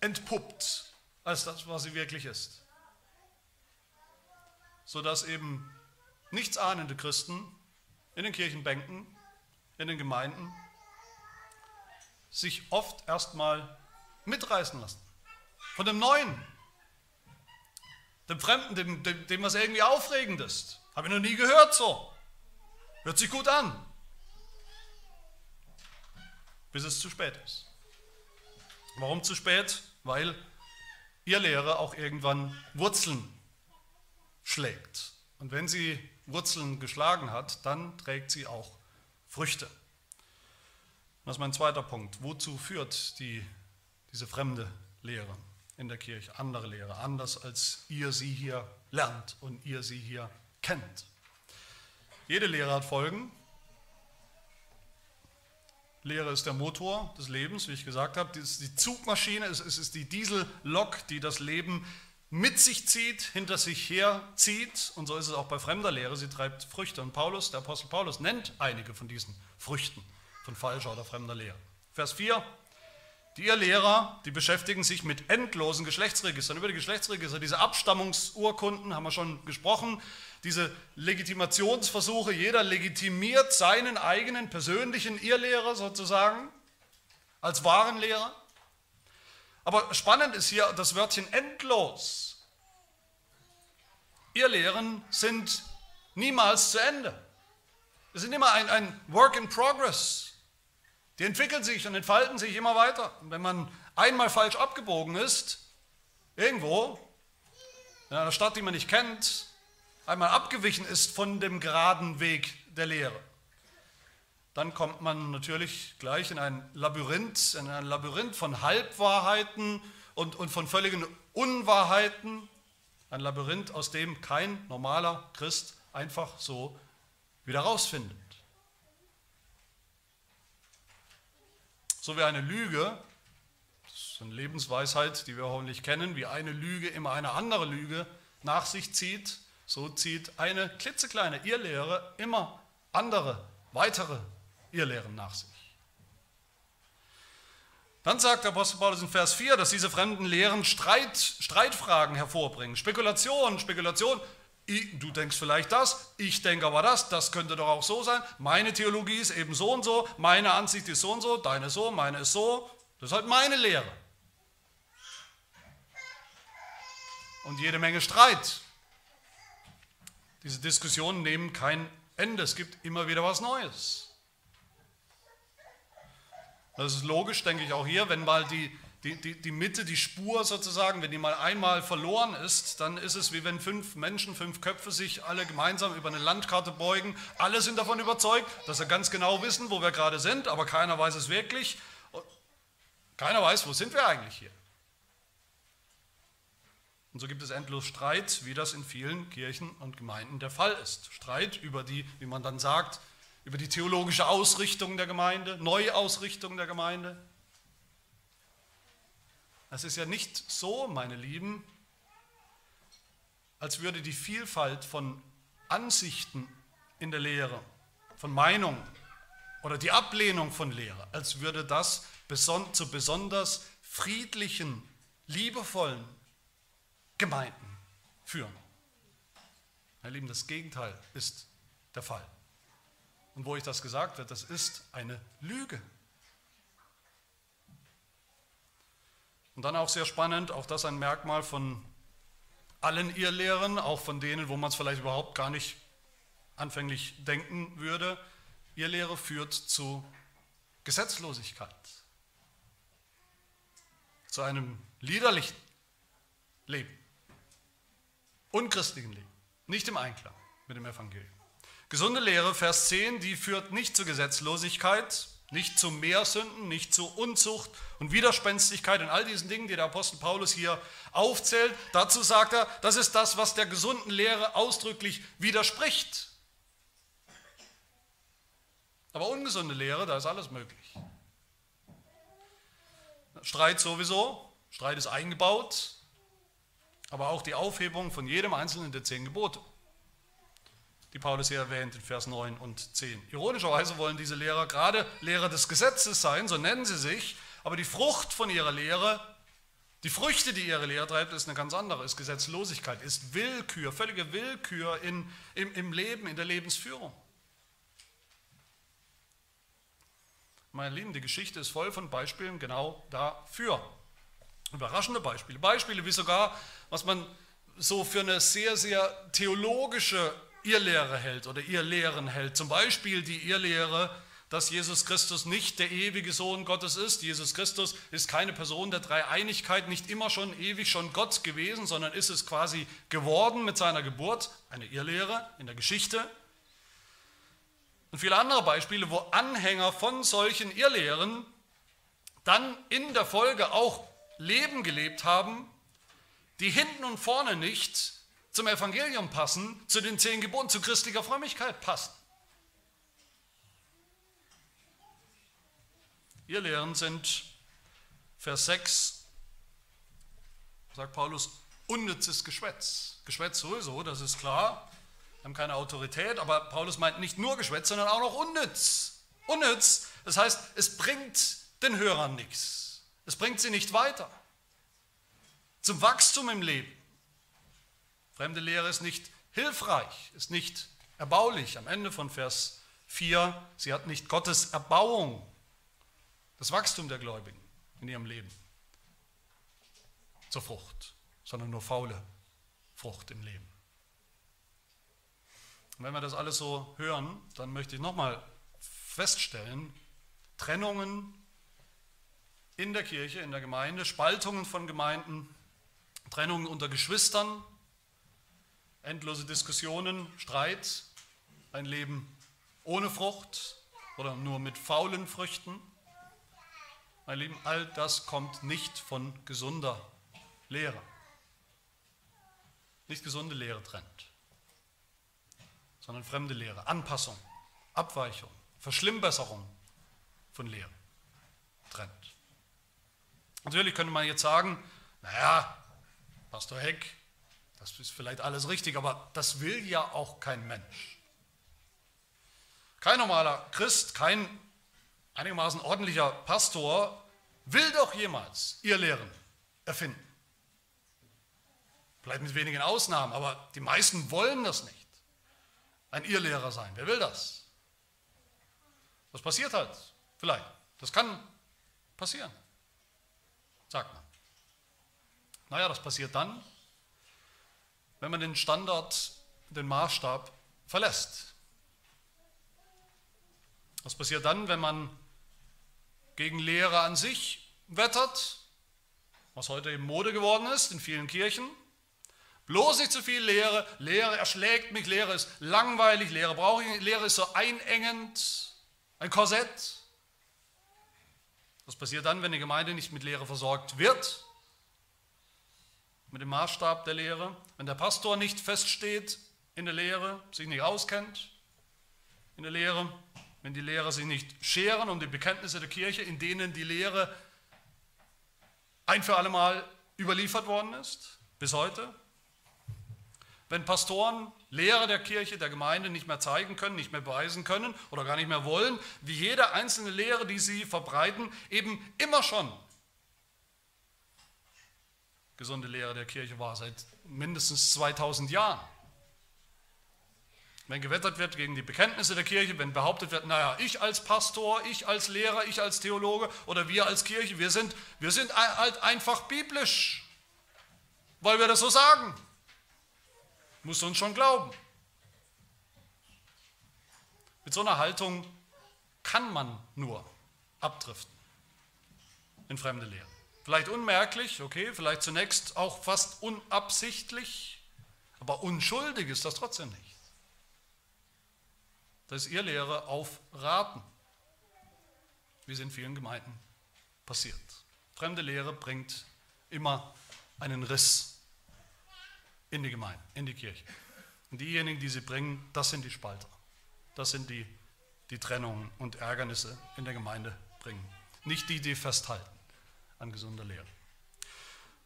entpuppt als das, was sie wirklich ist. Sodass eben nichtsahnende Christen in den Kirchenbänken, in den Gemeinden sich oft erstmal mitreißen lassen. Von dem Neuen, dem Fremden, dem, dem, dem was irgendwie aufregend ist. Habe ich noch nie gehört so. Hört sich gut an. Bis es zu spät ist. Warum zu spät? Weil ihr Lehre auch irgendwann Wurzeln schlägt. Und wenn sie Wurzeln geschlagen hat, dann trägt sie auch Früchte. Das ist mein zweiter Punkt. Wozu führt die, diese fremde Lehre in der Kirche? Andere Lehre, anders als ihr sie hier lernt und ihr sie hier kennt. Jede Lehre hat Folgen. Lehre ist der Motor des Lebens, wie ich gesagt habe. Es ist die Zugmaschine, es ist die Diesellok, die das Leben mit sich zieht, hinter sich herzieht. Und so ist es auch bei fremder Lehre, sie treibt Früchte. Und Paulus, der Apostel Paulus, nennt einige von diesen Früchten von falscher oder fremder Lehre. Vers 4, die ihr Lehrer, die beschäftigen sich mit endlosen Geschlechtsregistern. Über die Geschlechtsregister, diese Abstammungsurkunden haben wir schon gesprochen, diese Legitimationsversuche, jeder legitimiert seinen eigenen persönlichen Irrlehrer sozusagen als wahren Lehrer. Aber spannend ist hier das Wörtchen endlos. Irrlehren sind niemals zu Ende. Es sind immer ein, ein Work in Progress. Die entwickeln sich und entfalten sich immer weiter. Und wenn man einmal falsch abgebogen ist, irgendwo, in einer Stadt, die man nicht kennt, einmal abgewichen ist von dem geraden Weg der Lehre, dann kommt man natürlich gleich in ein Labyrinth, in ein Labyrinth von Halbwahrheiten und, und von völligen Unwahrheiten. Ein Labyrinth, aus dem kein normaler Christ einfach so wieder rausfindet. So wie eine Lüge, das ist eine Lebensweisheit, die wir hoffentlich kennen, wie eine Lüge immer eine andere Lüge nach sich zieht, so zieht eine klitzekleine Irrlehre immer andere, weitere Irrlehren nach sich. Dann sagt der Apostel Paulus in Vers 4, dass diese fremden Lehren Streit, Streitfragen hervorbringen, Spekulation, Spekulation. Du denkst vielleicht das, ich denke aber das, das könnte doch auch so sein. Meine Theologie ist eben so und so, meine Ansicht ist so und so, deine so, meine ist so. Das ist halt meine Lehre. Und jede Menge Streit. Diese Diskussionen nehmen kein Ende, es gibt immer wieder was Neues. Das ist logisch, denke ich auch hier, wenn mal die, die, die, die Mitte, die Spur sozusagen, wenn die mal einmal verloren ist, dann ist es wie wenn fünf Menschen, fünf Köpfe sich alle gemeinsam über eine Landkarte beugen. Alle sind davon überzeugt, dass sie ganz genau wissen, wo wir gerade sind, aber keiner weiß es wirklich. Keiner weiß, wo sind wir eigentlich hier. Und so gibt es endlos Streit, wie das in vielen Kirchen und Gemeinden der Fall ist. Streit über die, wie man dann sagt, über die theologische Ausrichtung der Gemeinde, Neuausrichtung der Gemeinde. Es ist ja nicht so, meine Lieben, als würde die Vielfalt von Ansichten in der Lehre, von Meinungen oder die Ablehnung von Lehre, als würde das zu besonders friedlichen, liebevollen Gemeinden führen. Meine Lieben, das Gegenteil ist der Fall. Und wo ich das gesagt wird, das ist eine Lüge. Und dann auch sehr spannend, auch das ein Merkmal von allen Irrlehren, auch von denen, wo man es vielleicht überhaupt gar nicht anfänglich denken würde. Irrlehre führt zu Gesetzlosigkeit, zu einem liederlichen Leben, unchristlichen Leben, nicht im Einklang mit dem Evangelium. Gesunde Lehre, Vers 10, die führt nicht zu Gesetzlosigkeit, nicht zu Mehrsünden, nicht zu Unzucht und Widerspenstigkeit und all diesen Dingen, die der Apostel Paulus hier aufzählt. Dazu sagt er, das ist das, was der gesunden Lehre ausdrücklich widerspricht. Aber ungesunde Lehre, da ist alles möglich. Streit sowieso, Streit ist eingebaut, aber auch die Aufhebung von jedem einzelnen der zehn Gebote die Paulus hier erwähnt in Vers 9 und 10. Ironischerweise wollen diese Lehrer gerade Lehrer des Gesetzes sein, so nennen sie sich, aber die Frucht von ihrer Lehre, die Früchte, die ihre Lehre treibt, ist eine ganz andere, ist Gesetzlosigkeit, ist Willkür, völlige Willkür in, im, im Leben, in der Lebensführung. Meine Lieben, die Geschichte ist voll von Beispielen genau dafür. Überraschende Beispiele. Beispiele wie sogar, was man so für eine sehr, sehr theologische Irrlehre hält oder Irrlehren hält. Zum Beispiel die Irrlehre, dass Jesus Christus nicht der ewige Sohn Gottes ist. Jesus Christus ist keine Person der Dreieinigkeit, nicht immer schon ewig schon Gott gewesen, sondern ist es quasi geworden mit seiner Geburt. Eine Irrlehre in der Geschichte. Und viele andere Beispiele, wo Anhänger von solchen Irrlehren dann in der Folge auch Leben gelebt haben, die hinten und vorne nicht zum Evangelium passen, zu den zehn Geboten, zu christlicher Frömmigkeit passen. Ihr Lehren sind, Vers 6, sagt Paulus, unnützes Geschwätz. Geschwätz sowieso, das ist klar, haben keine Autorität, aber Paulus meint nicht nur Geschwätz, sondern auch noch unnütz. Unnütz, das heißt, es bringt den Hörern nichts. Es bringt sie nicht weiter. Zum Wachstum im Leben. Fremde Lehre ist nicht hilfreich, ist nicht erbaulich. Am Ende von Vers 4, sie hat nicht Gottes Erbauung, das Wachstum der Gläubigen in ihrem Leben zur Frucht, sondern nur faule Frucht im Leben. Und wenn wir das alles so hören, dann möchte ich nochmal feststellen, Trennungen in der Kirche, in der Gemeinde, Spaltungen von Gemeinden, Trennungen unter Geschwistern, endlose Diskussionen, Streit, ein Leben ohne Frucht oder nur mit faulen Früchten. Mein Lieben, all das kommt nicht von gesunder Lehre. Nicht gesunde Lehre trennt, sondern fremde Lehre, Anpassung, Abweichung, Verschlimmbesserung von Lehre trennt. Natürlich könnte man jetzt sagen, naja, Pastor Heck, das ist vielleicht alles richtig, aber das will ja auch kein Mensch. Kein normaler Christ, kein einigermaßen ordentlicher Pastor will doch jemals ihr Lehren erfinden. Vielleicht mit wenigen Ausnahmen, aber die meisten wollen das nicht. Ein Irrlehrer sein. Wer will das? Das passiert halt. Vielleicht. Das kann passieren. Sagt man. Naja, das passiert dann, wenn man den Standard, den Maßstab verlässt. Das passiert dann, wenn man gegen Lehre an sich wettert, was heute eben Mode geworden ist in vielen Kirchen. Bloß nicht zu viel Lehre. Lehre erschlägt mich, Lehre ist langweilig, Lehre brauche ich nicht, Lehre ist so einengend, ein Korsett. Das passiert dann, wenn die Gemeinde nicht mit Lehre versorgt wird, mit dem Maßstab der Lehre, wenn der Pastor nicht feststeht in der Lehre, sich nicht auskennt in der Lehre, wenn die Lehrer sich nicht scheren um die Bekenntnisse der Kirche, in denen die Lehre ein für alle Mal überliefert worden ist, bis heute. Wenn Pastoren Lehrer der Kirche, der Gemeinde nicht mehr zeigen können, nicht mehr beweisen können oder gar nicht mehr wollen, wie jede einzelne Lehre, die sie verbreiten, eben immer schon gesunde Lehre der Kirche war, seit mindestens 2000 Jahren. Wenn gewettert wird gegen die Bekenntnisse der Kirche, wenn behauptet wird, naja, ich als Pastor, ich als Lehrer, ich als Theologe oder wir als Kirche, wir sind, wir sind halt einfach biblisch, weil wir das so sagen. Musst du uns schon glauben. Mit so einer Haltung kann man nur abdriften in fremde Lehre. Vielleicht unmerklich, okay, vielleicht zunächst auch fast unabsichtlich, aber unschuldig ist das trotzdem nicht. Das ist ihr Lehre auf Raten, wie es in vielen Gemeinden passiert. Fremde Lehre bringt immer einen Riss in die Gemeinde, in die Kirche. Und diejenigen, die sie bringen, das sind die Spalter. Das sind die, die Trennungen und Ärgernisse in der Gemeinde bringen. Nicht die, die festhalten an gesunder Lehre.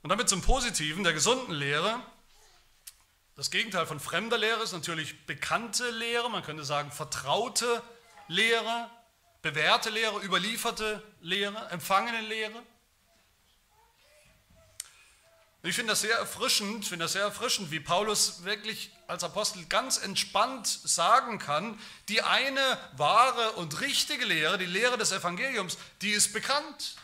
Und damit zum Positiven der gesunden Lehre. Das Gegenteil von fremder Lehre ist natürlich bekannte Lehre, man könnte sagen vertraute Lehre, bewährte Lehre, überlieferte Lehre, empfangene Lehre. Ich finde das sehr erfrischend, finde das sehr erfrischend, wie Paulus wirklich als Apostel ganz entspannt sagen kann, die eine wahre und richtige Lehre, die Lehre des Evangeliums, die ist bekannt.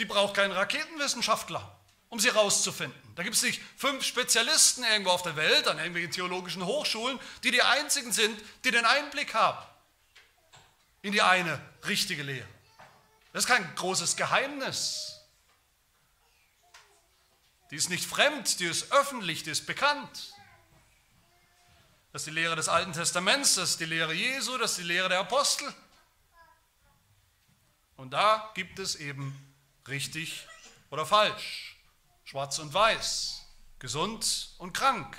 Die braucht keinen Raketenwissenschaftler, um sie rauszufinden. Da gibt es nicht fünf Spezialisten irgendwo auf der Welt, an irgendwelchen theologischen Hochschulen, die die einzigen sind, die den Einblick haben in die eine richtige Lehre. Das ist kein großes Geheimnis. Die ist nicht fremd, die ist öffentlich, die ist bekannt. Das ist die Lehre des Alten Testaments, das ist die Lehre Jesu, das ist die Lehre der Apostel. Und da gibt es eben richtig oder falsch, schwarz und weiß, gesund und krank.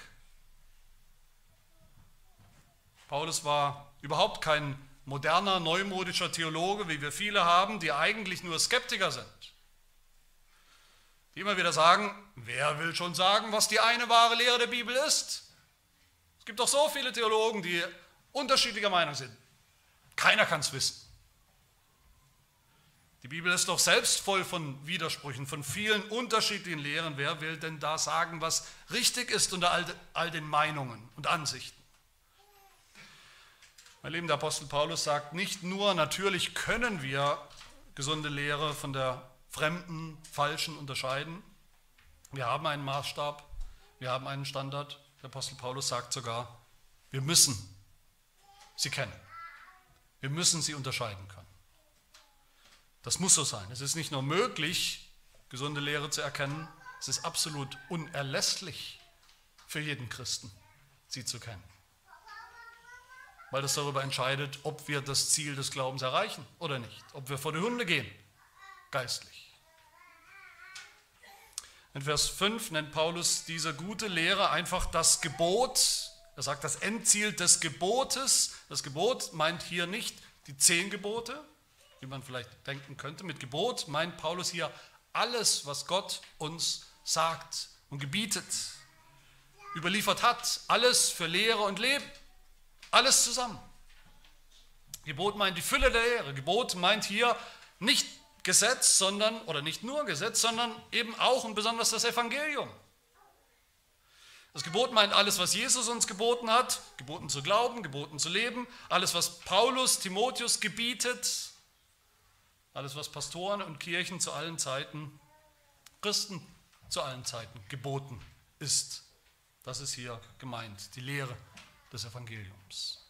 Paulus war überhaupt kein moderner, neumodischer Theologe, wie wir viele haben, die eigentlich nur Skeptiker sind. die immer wieder sagen, wer will schon sagen, was die eine wahre Lehre der Bibel ist? Es gibt doch so viele Theologen, die unterschiedlicher Meinung sind. Keiner kann es wissen. Die Bibel ist doch selbst voll von Widersprüchen, von vielen unterschiedlichen Lehren. Wer will denn da sagen, was richtig ist unter all, den Meinungen und Ansichten? Mein Leben, der Apostel Paulus sagt nicht nur, natürlich können wir gesunde Lehre von der fremden, falschen unterscheiden. Wir haben einen Maßstab, wir haben einen Standard. Der Apostel Paulus sagt sogar, wir müssen sie kennen. Wir müssen sie unterscheiden können. Das muss so sein. Es ist nicht nur möglich, gesunde Lehre zu erkennen, es ist absolut unerlässlich für jeden Christen, sie zu kennen. Weil das darüber entscheidet, ob wir das Ziel des Glaubens erreichen oder nicht, ob wir vor die Hunde gehen, geistlich. In Vers 5 nennt Paulus diese gute Lehre einfach das Gebot. Er sagt das Endziel des Gebotes. Das Gebot meint hier nicht die zehn Gebote, wie man vielleicht denken könnte. Mit Gebot meint Paulus hier alles, was Gott uns sagt und gebietet, überliefert hat, alles für Lehre und Leben, alles zusammen. Gebot meint die Fülle der Lehre. Gebot meint hier nicht Gesetz, sondern, oder nicht nur Gesetz, sondern eben auch und besonders das Evangelium. Das Gebot meint alles, was Jesus uns geboten hat, geboten zu glauben, geboten zu leben, alles, was Paulus, Timotheus gebietet, alles, was Pastoren und Kirchen zu allen Zeiten, Christen zu allen Zeiten geboten ist. Das ist hier gemeint, die Lehre des Evangeliums.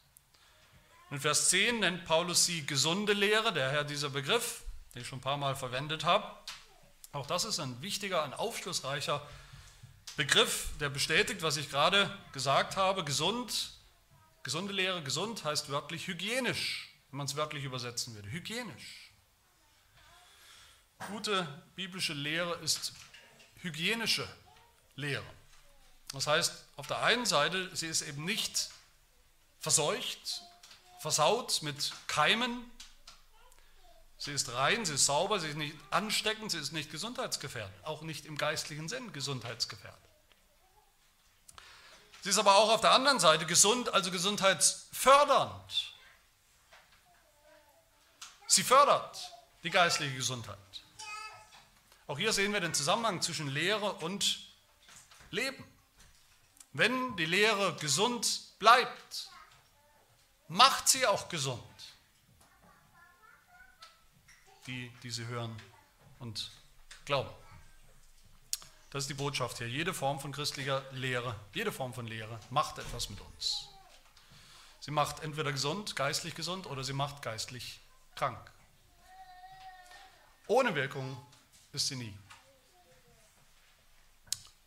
In Vers 10 nennt Paulus sie gesunde Lehre, daher dieser Begriff, den ich schon ein paar Mal verwendet habe. Auch das ist ein wichtiger, ein aufschlussreicher Begriff, der bestätigt, was ich gerade gesagt habe. Gesund, gesunde Lehre, gesund heißt wörtlich hygienisch, wenn man es wörtlich übersetzen würde. Hygienisch. Gute biblische Lehre ist hygienische Lehre. Das heißt, auf der einen Seite, sie ist eben nicht verseucht, versaut mit Keimen. Sie ist rein, sie ist sauber, sie ist nicht ansteckend, sie ist nicht gesundheitsgefährdend, auch nicht im geistlichen Sinn gesundheitsgefährdend. Sie ist aber auch auf der anderen Seite gesund, also gesundheitsfördernd. Sie fördert die geistliche Gesundheit. Auch hier sehen wir den Zusammenhang zwischen Lehre und Leben. Wenn die Lehre gesund bleibt, macht sie auch gesund, die, die sie hören und glauben. Das ist die Botschaft hier. Jede Form von christlicher Lehre, jede Form von Lehre macht etwas mit uns. Sie macht entweder gesund, geistlich gesund, oder sie macht geistlich krank. Ohne Wirkung ist sie nie.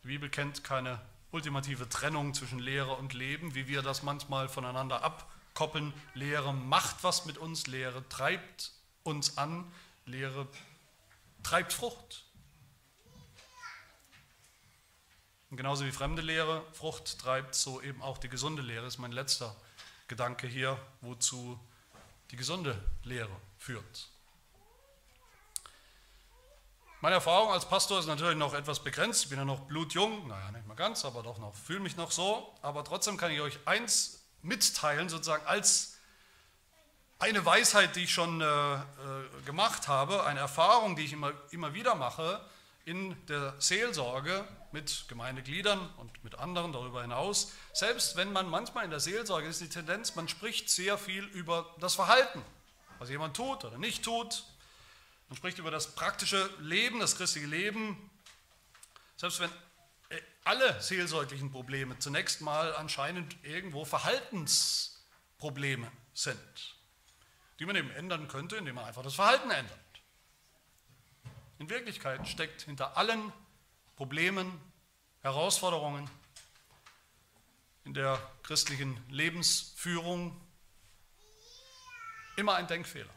Die Bibel kennt keine ultimative Trennung zwischen Lehre und Leben, wie wir das manchmal voneinander abkoppeln. Lehre macht was mit uns, Lehre treibt uns an, Lehre treibt Frucht. Und genauso wie fremde Lehre Frucht treibt, so eben auch die gesunde Lehre, ist mein letzter Gedanke hier, wozu die gesunde Lehre führt. Meine Erfahrung als Pastor ist natürlich noch etwas begrenzt. Ich bin ja noch blutjung, naja, nicht mal ganz, aber doch noch, fühle mich noch so. Aber trotzdem kann ich euch eins mitteilen, sozusagen als eine Weisheit, die ich schon äh, äh, gemacht habe, eine Erfahrung, die ich immer, immer wieder mache in der Seelsorge mit Gemeindegliedern und mit anderen darüber hinaus. Selbst wenn man manchmal in der Seelsorge ist die Tendenz, man spricht sehr viel über das Verhalten, was jemand tut oder nicht tut, man spricht über das praktische Leben, das christliche Leben. Selbst wenn äh, alle seelsorglichen Probleme zunächst mal anscheinend irgendwo Verhaltensprobleme sind, die man eben ändern könnte, indem man einfach das Verhalten ändert. In Wirklichkeit steckt hinter allen Problemen, Herausforderungen in der christlichen Lebensführung immer ein Denkfehler.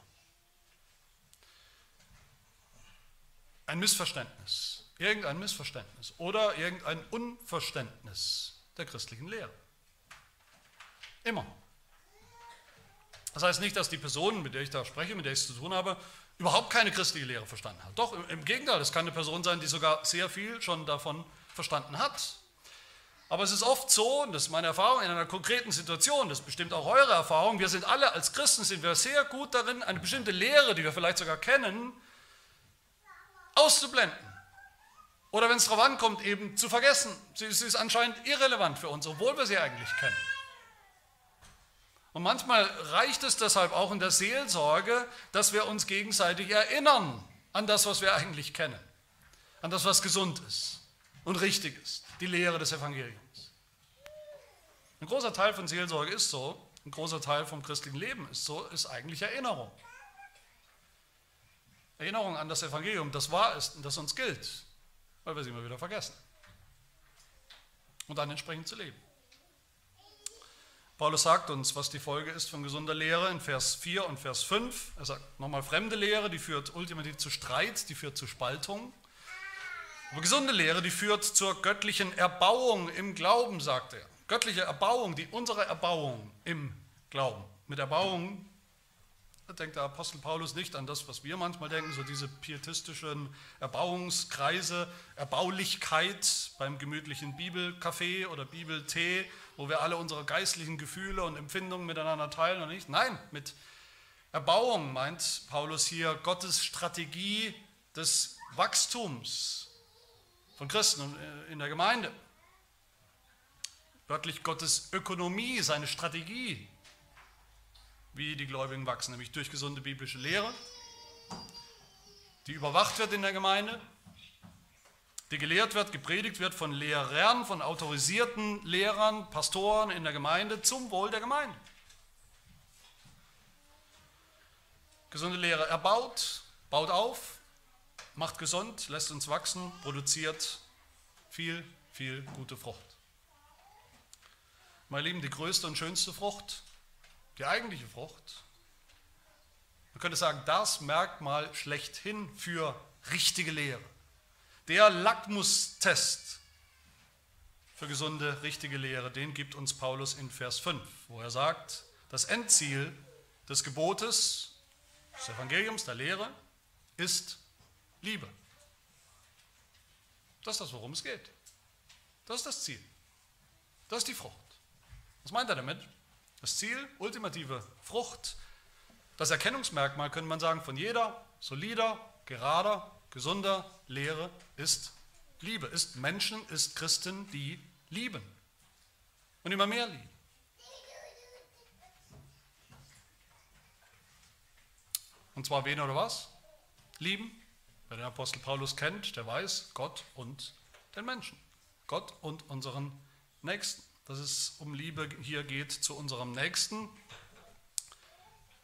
Ein Missverständnis, irgendein Missverständnis oder irgendein Unverständnis der christlichen Lehre. Immer. Das heißt nicht, dass die Person, mit der ich da spreche, mit der ich es zu tun habe, überhaupt keine christliche Lehre verstanden hat. Doch, im Gegenteil, es kann eine Person sein, die sogar sehr viel schon davon verstanden hat. Aber es ist oft so, und das ist meine Erfahrung in einer konkreten Situation, das bestimmt auch eure Erfahrung, wir sind alle als Christen, sind wir sehr gut darin, eine bestimmte Lehre, die wir vielleicht sogar kennen, auszublenden. Oder wenn es darauf ankommt, eben zu vergessen. Sie, sie ist anscheinend irrelevant für uns, obwohl wir sie eigentlich kennen. Und manchmal reicht es deshalb auch in der Seelsorge, dass wir uns gegenseitig erinnern an das, was wir eigentlich kennen, an das, was gesund ist und richtig ist, die Lehre des Evangeliums. Ein großer Teil von Seelsorge ist so, ein großer Teil vom christlichen Leben ist so, ist eigentlich Erinnerung. Erinnerung an das Evangelium, das wahr ist und das uns gilt, weil wir es immer wieder vergessen. Und dann entsprechend zu leben. Paulus sagt uns, was die Folge ist von gesunder Lehre in Vers 4 und Vers 5. Er sagt nochmal, fremde Lehre, die führt ultimativ zu Streit, die führt zu Spaltung. Aber gesunde Lehre, die führt zur göttlichen Erbauung im Glauben, sagt er. Göttliche Erbauung, die unsere Erbauung im Glauben. Mit Erbauung denkt der Apostel Paulus nicht an das, was wir manchmal denken, so diese pietistischen Erbauungskreise, Erbaulichkeit beim gemütlichen Bibelcafé oder Bibeltee, wo wir alle unsere geistlichen Gefühle und Empfindungen miteinander teilen und nicht. Nein, mit Erbauung meint Paulus hier Gottes Strategie des Wachstums von Christen in der Gemeinde. Wörtlich Gottes Ökonomie, seine Strategie wie die Gläubigen wachsen, nämlich durch gesunde biblische Lehre, die überwacht wird in der Gemeinde, die gelehrt wird, gepredigt wird von Lehrern, von autorisierten Lehrern, Pastoren in der Gemeinde zum Wohl der Gemeinde. Gesunde Lehre erbaut, baut auf, macht gesund, lässt uns wachsen, produziert viel, viel gute Frucht. Meine Lieben, die größte und schönste Frucht die eigentliche Frucht, man könnte sagen, das Merkmal schlechthin für richtige Lehre. Der Lackmustest für gesunde, richtige Lehre, den gibt uns Paulus in Vers 5, wo er sagt, das Endziel des Gebotes, des Evangeliums, der Lehre, ist Liebe. Das ist das, worum es geht. Das ist das Ziel. Das ist die Frucht. Was meint er damit? Das Ziel, ultimative Frucht, das Erkennungsmerkmal, könnte man sagen, von jeder solider, gerader, gesunder Lehre ist Liebe, ist Menschen, ist Christen, die lieben und immer mehr lieben. Und zwar wen oder was? Lieben. Wer den Apostel Paulus kennt, der weiß Gott und den Menschen. Gott und unseren Nächsten dass es um Liebe hier geht zu unserem Nächsten.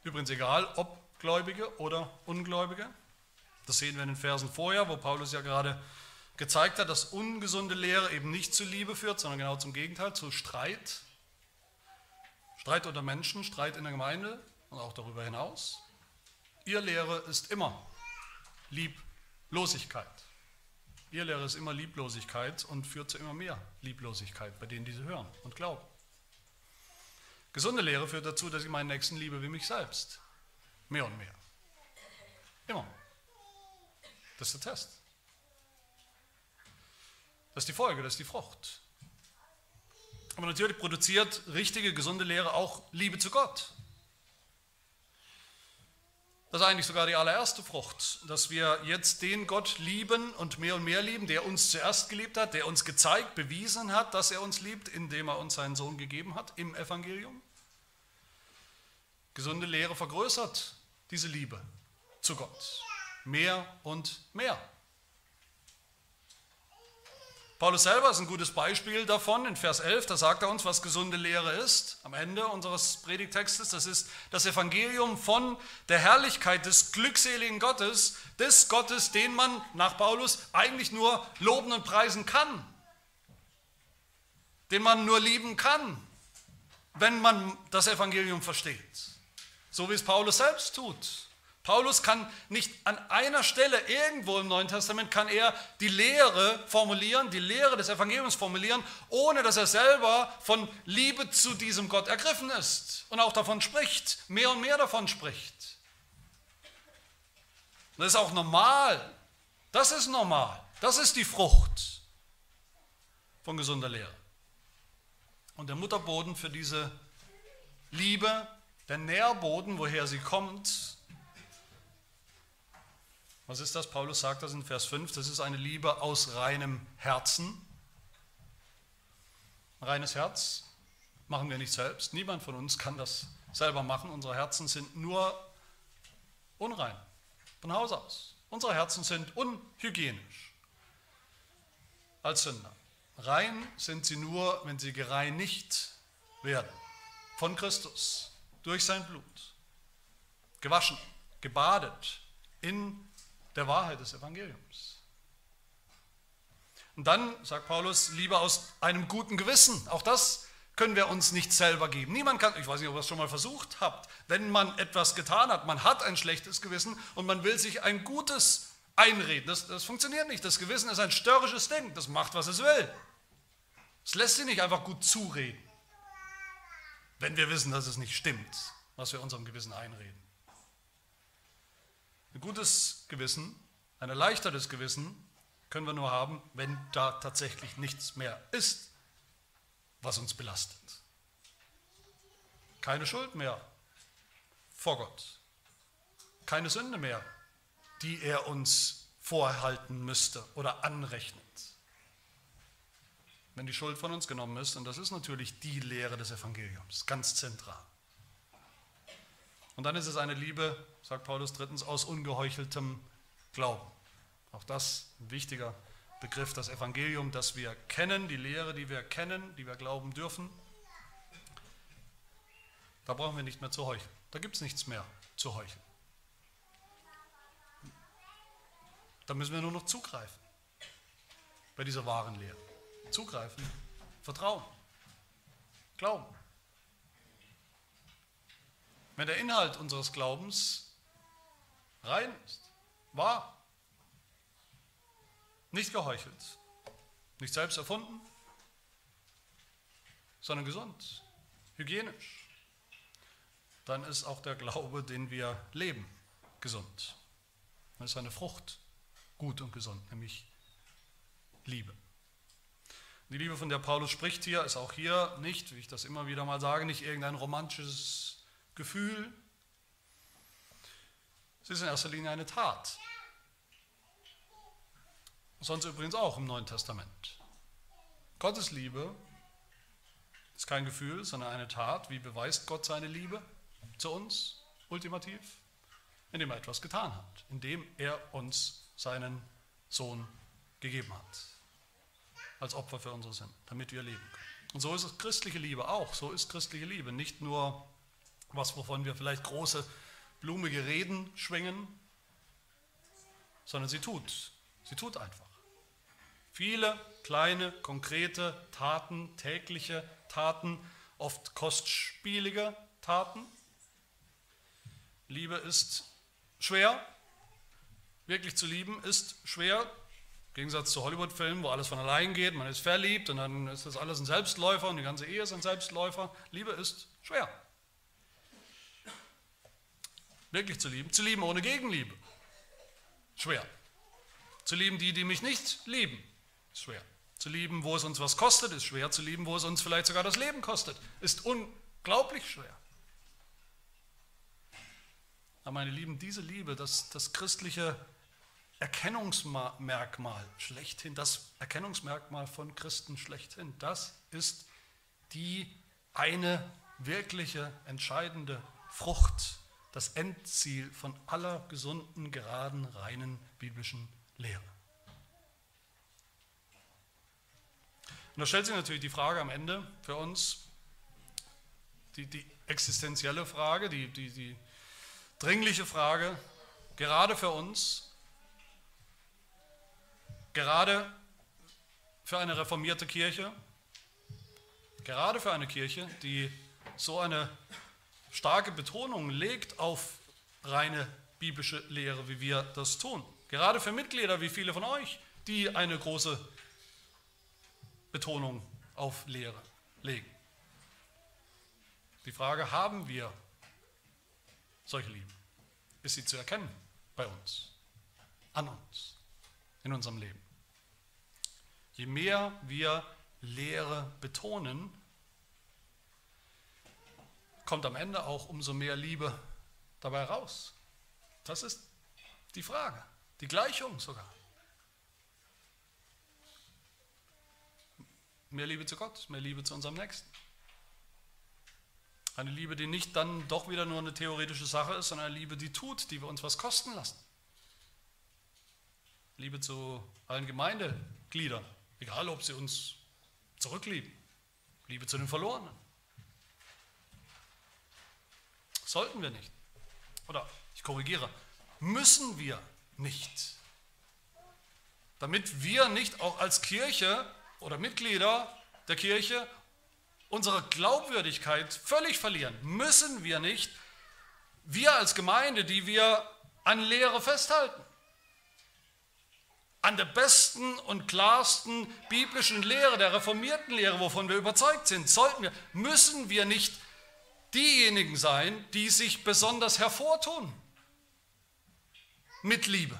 Übrigens egal, ob Gläubige oder Ungläubige. Das sehen wir in den Versen vorher, wo Paulus ja gerade gezeigt hat, dass ungesunde Lehre eben nicht zu Liebe führt, sondern genau zum Gegenteil, zu Streit. Streit unter Menschen, Streit in der Gemeinde und auch darüber hinaus. Ihr Lehre ist immer Lieblosigkeit. Ihr Lehre ist immer Lieblosigkeit und führt zu immer mehr Lieblosigkeit bei denen, die sie hören und glauben. Gesunde Lehre führt dazu, dass ich meinen Nächsten liebe wie mich selbst. Mehr und mehr. Immer. Das ist der Test. Das ist die Folge, das ist die Frucht. Aber natürlich produziert richtige, gesunde Lehre auch Liebe zu Gott. Das ist eigentlich sogar die allererste Frucht, dass wir jetzt den Gott lieben und mehr und mehr lieben, der uns zuerst geliebt hat, der uns gezeigt, bewiesen hat, dass er uns liebt, indem er uns seinen Sohn gegeben hat im Evangelium. Gesunde Lehre vergrößert diese Liebe zu Gott. Mehr und mehr. Paulus selber ist ein gutes Beispiel davon. In Vers 11, da sagt er uns, was gesunde Lehre ist. Am Ende unseres Predigtextes, das ist das Evangelium von der Herrlichkeit des glückseligen Gottes, des Gottes, den man nach Paulus eigentlich nur loben und preisen kann. Den man nur lieben kann, wenn man das Evangelium versteht. So wie es Paulus selbst tut. Paulus kann nicht an einer Stelle irgendwo im Neuen Testament kann er die Lehre formulieren, die Lehre des Evangeliums formulieren, ohne dass er selber von Liebe zu diesem Gott ergriffen ist und auch davon spricht, mehr und mehr davon spricht. Das ist auch normal. Das ist normal. Das ist die Frucht von gesunder Lehre. Und der Mutterboden für diese Liebe, der Nährboden, woher sie kommt, was ist das? Paulus sagt das in Vers 5, das ist eine Liebe aus reinem Herzen. Reines Herz machen wir nicht selbst. Niemand von uns kann das selber machen. Unsere Herzen sind nur unrein, von Haus aus. Unsere Herzen sind unhygienisch als Sünder. Rein sind sie nur, wenn sie gereinigt werden von Christus durch sein Blut. Gewaschen, gebadet in der Wahrheit des Evangeliums. Und dann, sagt Paulus, lieber aus einem guten Gewissen. Auch das können wir uns nicht selber geben. Niemand kann, ich weiß nicht, ob ihr es schon mal versucht habt, wenn man etwas getan hat, man hat ein schlechtes Gewissen und man will sich ein gutes einreden. Das, das funktioniert nicht. Das Gewissen ist ein störrisches Ding. Das macht, was es will. Es lässt sich nicht einfach gut zureden, wenn wir wissen, dass es nicht stimmt, was wir unserem Gewissen einreden. Ein gutes Gewissen, ein erleichtertes Gewissen können wir nur haben, wenn da tatsächlich nichts mehr ist, was uns belastet. Keine Schuld mehr vor Gott. Keine Sünde mehr, die er uns vorhalten müsste oder anrechnet. Wenn die Schuld von uns genommen ist, und das ist natürlich die Lehre des Evangeliums, ganz zentral. Und dann ist es eine Liebe, sagt Paulus drittens, aus ungeheucheltem Glauben. Auch das ein wichtiger Begriff, das Evangelium, das wir kennen, die Lehre, die wir kennen, die wir glauben dürfen. Da brauchen wir nicht mehr zu heucheln. Da gibt es nichts mehr zu heucheln. Da müssen wir nur noch zugreifen bei dieser wahren Lehre. Zugreifen, vertrauen, glauben. Wenn der Inhalt unseres Glaubens rein ist, wahr, nicht geheuchelt, nicht selbst erfunden, sondern gesund, hygienisch, dann ist auch der Glaube, den wir leben, gesund. Dann ist eine Frucht gut und gesund, nämlich Liebe. Die Liebe, von der Paulus spricht hier, ist auch hier nicht, wie ich das immer wieder mal sage, nicht irgendein romantisches Gefühl. Es ist in erster Linie eine Tat. Sonst übrigens auch im Neuen Testament. Gottes Liebe ist kein Gefühl, sondern eine Tat. Wie beweist Gott seine Liebe zu uns ultimativ? Indem er etwas getan hat, indem er uns seinen Sohn gegeben hat. Als Opfer für unsere Sünden, damit wir leben können. Und so ist es christliche Liebe auch. So ist christliche Liebe nicht nur was, wovon wir vielleicht große, blumige Reden schwingen, sondern sie tut. Sie tut einfach. Viele kleine, konkrete Taten, tägliche Taten, oft kostspielige Taten. Liebe ist schwer. Wirklich zu lieben ist schwer. Im Gegensatz zu Hollywood-Filmen, wo alles von allein geht, man ist verliebt und dann ist das alles ein Selbstläufer und die ganze Ehe ist ein Selbstläufer. Liebe ist schwer wirklich zu lieben. Zu lieben ohne Gegenliebe. Schwer. Zu lieben die, die mich nicht lieben. Schwer. Zu lieben, wo es uns was kostet, ist schwer. Zu lieben, wo es uns vielleicht sogar das Leben kostet, ist unglaublich schwer. Aber meine Lieben, diese Liebe, das, das christliche Erkennungsmerkmal schlechthin, das Erkennungsmerkmal von Christen schlechthin, das ist die eine wirkliche, entscheidende Frucht das Endziel von aller gesunden, geraden, reinen biblischen Lehre. Und da stellt sich natürlich die Frage am Ende für uns, die, die existenzielle Frage, die, die, die dringliche Frage, gerade für uns, gerade für eine reformierte Kirche, gerade für eine Kirche, die so eine starke Betonung legt auf reine biblische Lehre, wie wir das tun. Gerade für Mitglieder wie viele von euch, die eine große Betonung auf Lehre legen. Die Frage, haben wir solche Liebe? Ist sie zu erkennen bei uns, an uns, in unserem Leben? Je mehr wir Lehre betonen, kommt am Ende auch umso mehr Liebe dabei raus. Das ist die Frage, die Gleichung sogar. Mehr Liebe zu Gott, mehr Liebe zu unserem Nächsten. Eine Liebe, die nicht dann doch wieder nur eine theoretische Sache ist, sondern eine Liebe, die tut, die wir uns was kosten lassen. Liebe zu allen Gemeindegliedern, egal ob sie uns zurücklieben. Liebe zu den Verlorenen. Sollten wir nicht. Oder ich korrigiere, müssen wir nicht. Damit wir nicht auch als Kirche oder Mitglieder der Kirche unsere Glaubwürdigkeit völlig verlieren, müssen wir nicht, wir als Gemeinde, die wir an Lehre festhalten, an der besten und klarsten biblischen Lehre, der reformierten Lehre, wovon wir überzeugt sind, sollten wir, müssen wir nicht diejenigen sein, die sich besonders hervortun mit Liebe.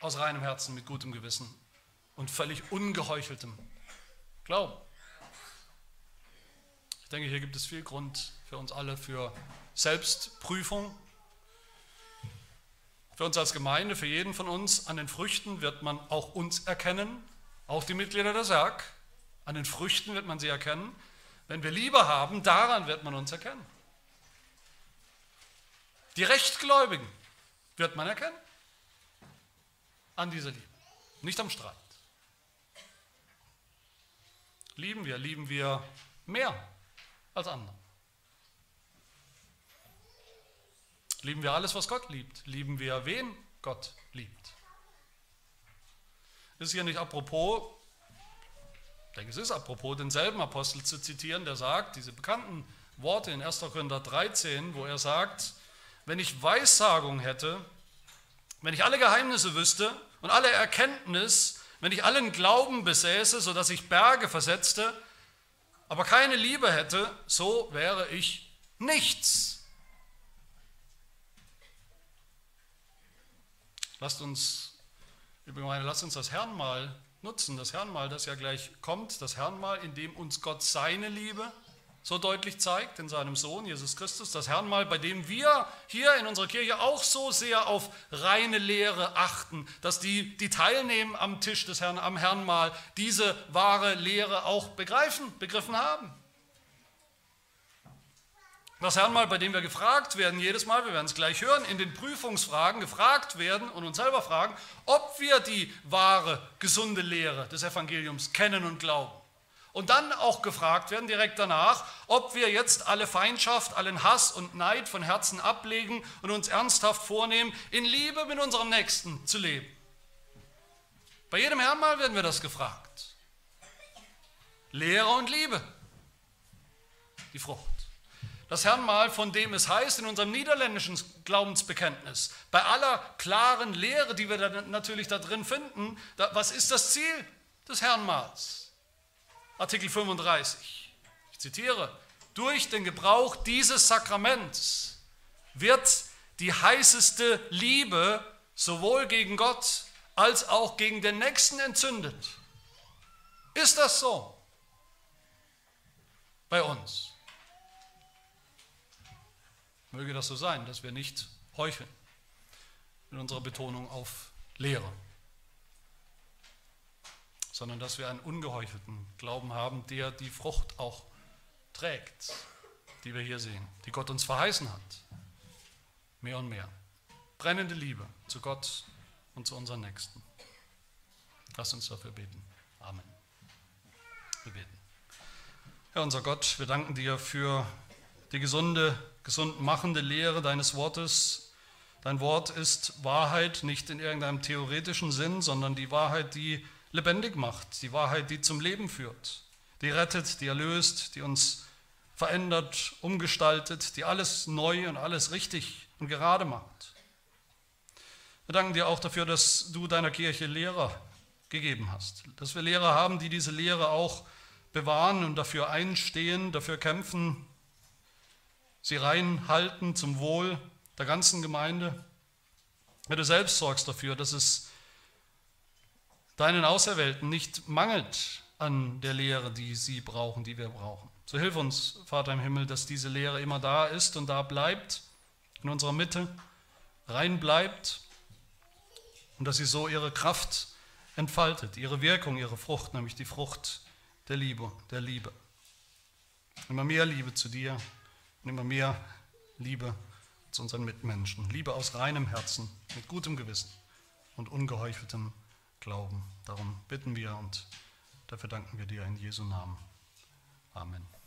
Aus reinem Herzen, mit gutem Gewissen und völlig ungeheucheltem Glauben. Ich denke, hier gibt es viel Grund für uns alle für Selbstprüfung. Für uns als Gemeinde, für jeden von uns, an den Früchten wird man auch uns erkennen, auch die Mitglieder der Sarg. An den Früchten wird man sie erkennen. Wenn wir Liebe haben, daran wird man uns erkennen. Die Rechtgläubigen wird man erkennen. An dieser Liebe, nicht am Streit. Lieben wir, lieben wir mehr als andere. Lieben wir alles, was Gott liebt? Lieben wir, wen Gott liebt? Ist hier nicht apropos, ich denke, es ist apropos, denselben Apostel zu zitieren, der sagt, diese bekannten Worte in 1. Korinther 13, wo er sagt, wenn ich Weissagung hätte, wenn ich alle Geheimnisse wüsste und alle Erkenntnis, wenn ich allen Glauben besäße, sodass ich Berge versetzte, aber keine Liebe hätte, so wäre ich nichts. Lasst uns, liebe Gemeinde, lasst uns das Herrnmal nutzen, das Herrnmal, das ja gleich kommt, das Herrnmal, in dem uns Gott seine Liebe so deutlich zeigt in seinem Sohn Jesus Christus, das Herrnmal, bei dem wir hier in unserer Kirche auch so sehr auf reine Lehre achten, dass die, die teilnehmen am Tisch des Herrn, am Herrnmal, diese wahre Lehre auch begreifen, begriffen haben. Das Herrnmal, bei dem wir gefragt werden, jedes Mal, wir werden es gleich hören, in den Prüfungsfragen gefragt werden und uns selber fragen, ob wir die wahre, gesunde Lehre des Evangeliums kennen und glauben. Und dann auch gefragt werden, direkt danach, ob wir jetzt alle Feindschaft, allen Hass und Neid von Herzen ablegen und uns ernsthaft vornehmen, in Liebe mit unserem Nächsten zu leben. Bei jedem Herrnmal werden wir das gefragt. Lehre und Liebe, die Frucht. Das Herrnmal, von dem es heißt in unserem niederländischen Glaubensbekenntnis, bei aller klaren Lehre, die wir da natürlich da drin finden, da, was ist das Ziel des Herrnmals? Artikel 35. Ich zitiere, durch den Gebrauch dieses Sakraments wird die heißeste Liebe sowohl gegen Gott als auch gegen den Nächsten entzündet. Ist das so bei uns? Möge das so sein, dass wir nicht heucheln in unserer Betonung auf Lehre, sondern dass wir einen ungeheuchelten Glauben haben, der die Frucht auch trägt, die wir hier sehen, die Gott uns verheißen hat. Mehr und mehr. Brennende Liebe zu Gott und zu unseren Nächsten. Lass uns dafür beten. Amen. Wir beten. Herr unser Gott, wir danken dir für die gesunde gesund machende Lehre deines Wortes. Dein Wort ist Wahrheit, nicht in irgendeinem theoretischen Sinn, sondern die Wahrheit, die lebendig macht, die Wahrheit, die zum Leben führt, die rettet, die erlöst, die uns verändert, umgestaltet, die alles neu und alles richtig und gerade macht. Wir danken dir auch dafür, dass du deiner Kirche Lehrer gegeben hast, dass wir Lehrer haben, die diese Lehre auch bewahren und dafür einstehen, dafür kämpfen, sie reinhalten zum Wohl der ganzen Gemeinde. Ja, du selbst sorgst dafür, dass es deinen Auserwählten nicht mangelt an der Lehre, die sie brauchen, die wir brauchen. So hilf uns, Vater im Himmel, dass diese Lehre immer da ist und da bleibt, in unserer Mitte, rein bleibt und dass sie so ihre Kraft entfaltet, ihre Wirkung, ihre Frucht, nämlich die Frucht der Liebe, der Liebe. Immer mehr Liebe zu dir und immer mehr Liebe zu unseren Mitmenschen. Liebe aus reinem Herzen, mit gutem Gewissen und ungeheucheltem Glauben. Darum bitten wir und dafür danken wir dir in Jesu Namen. Amen.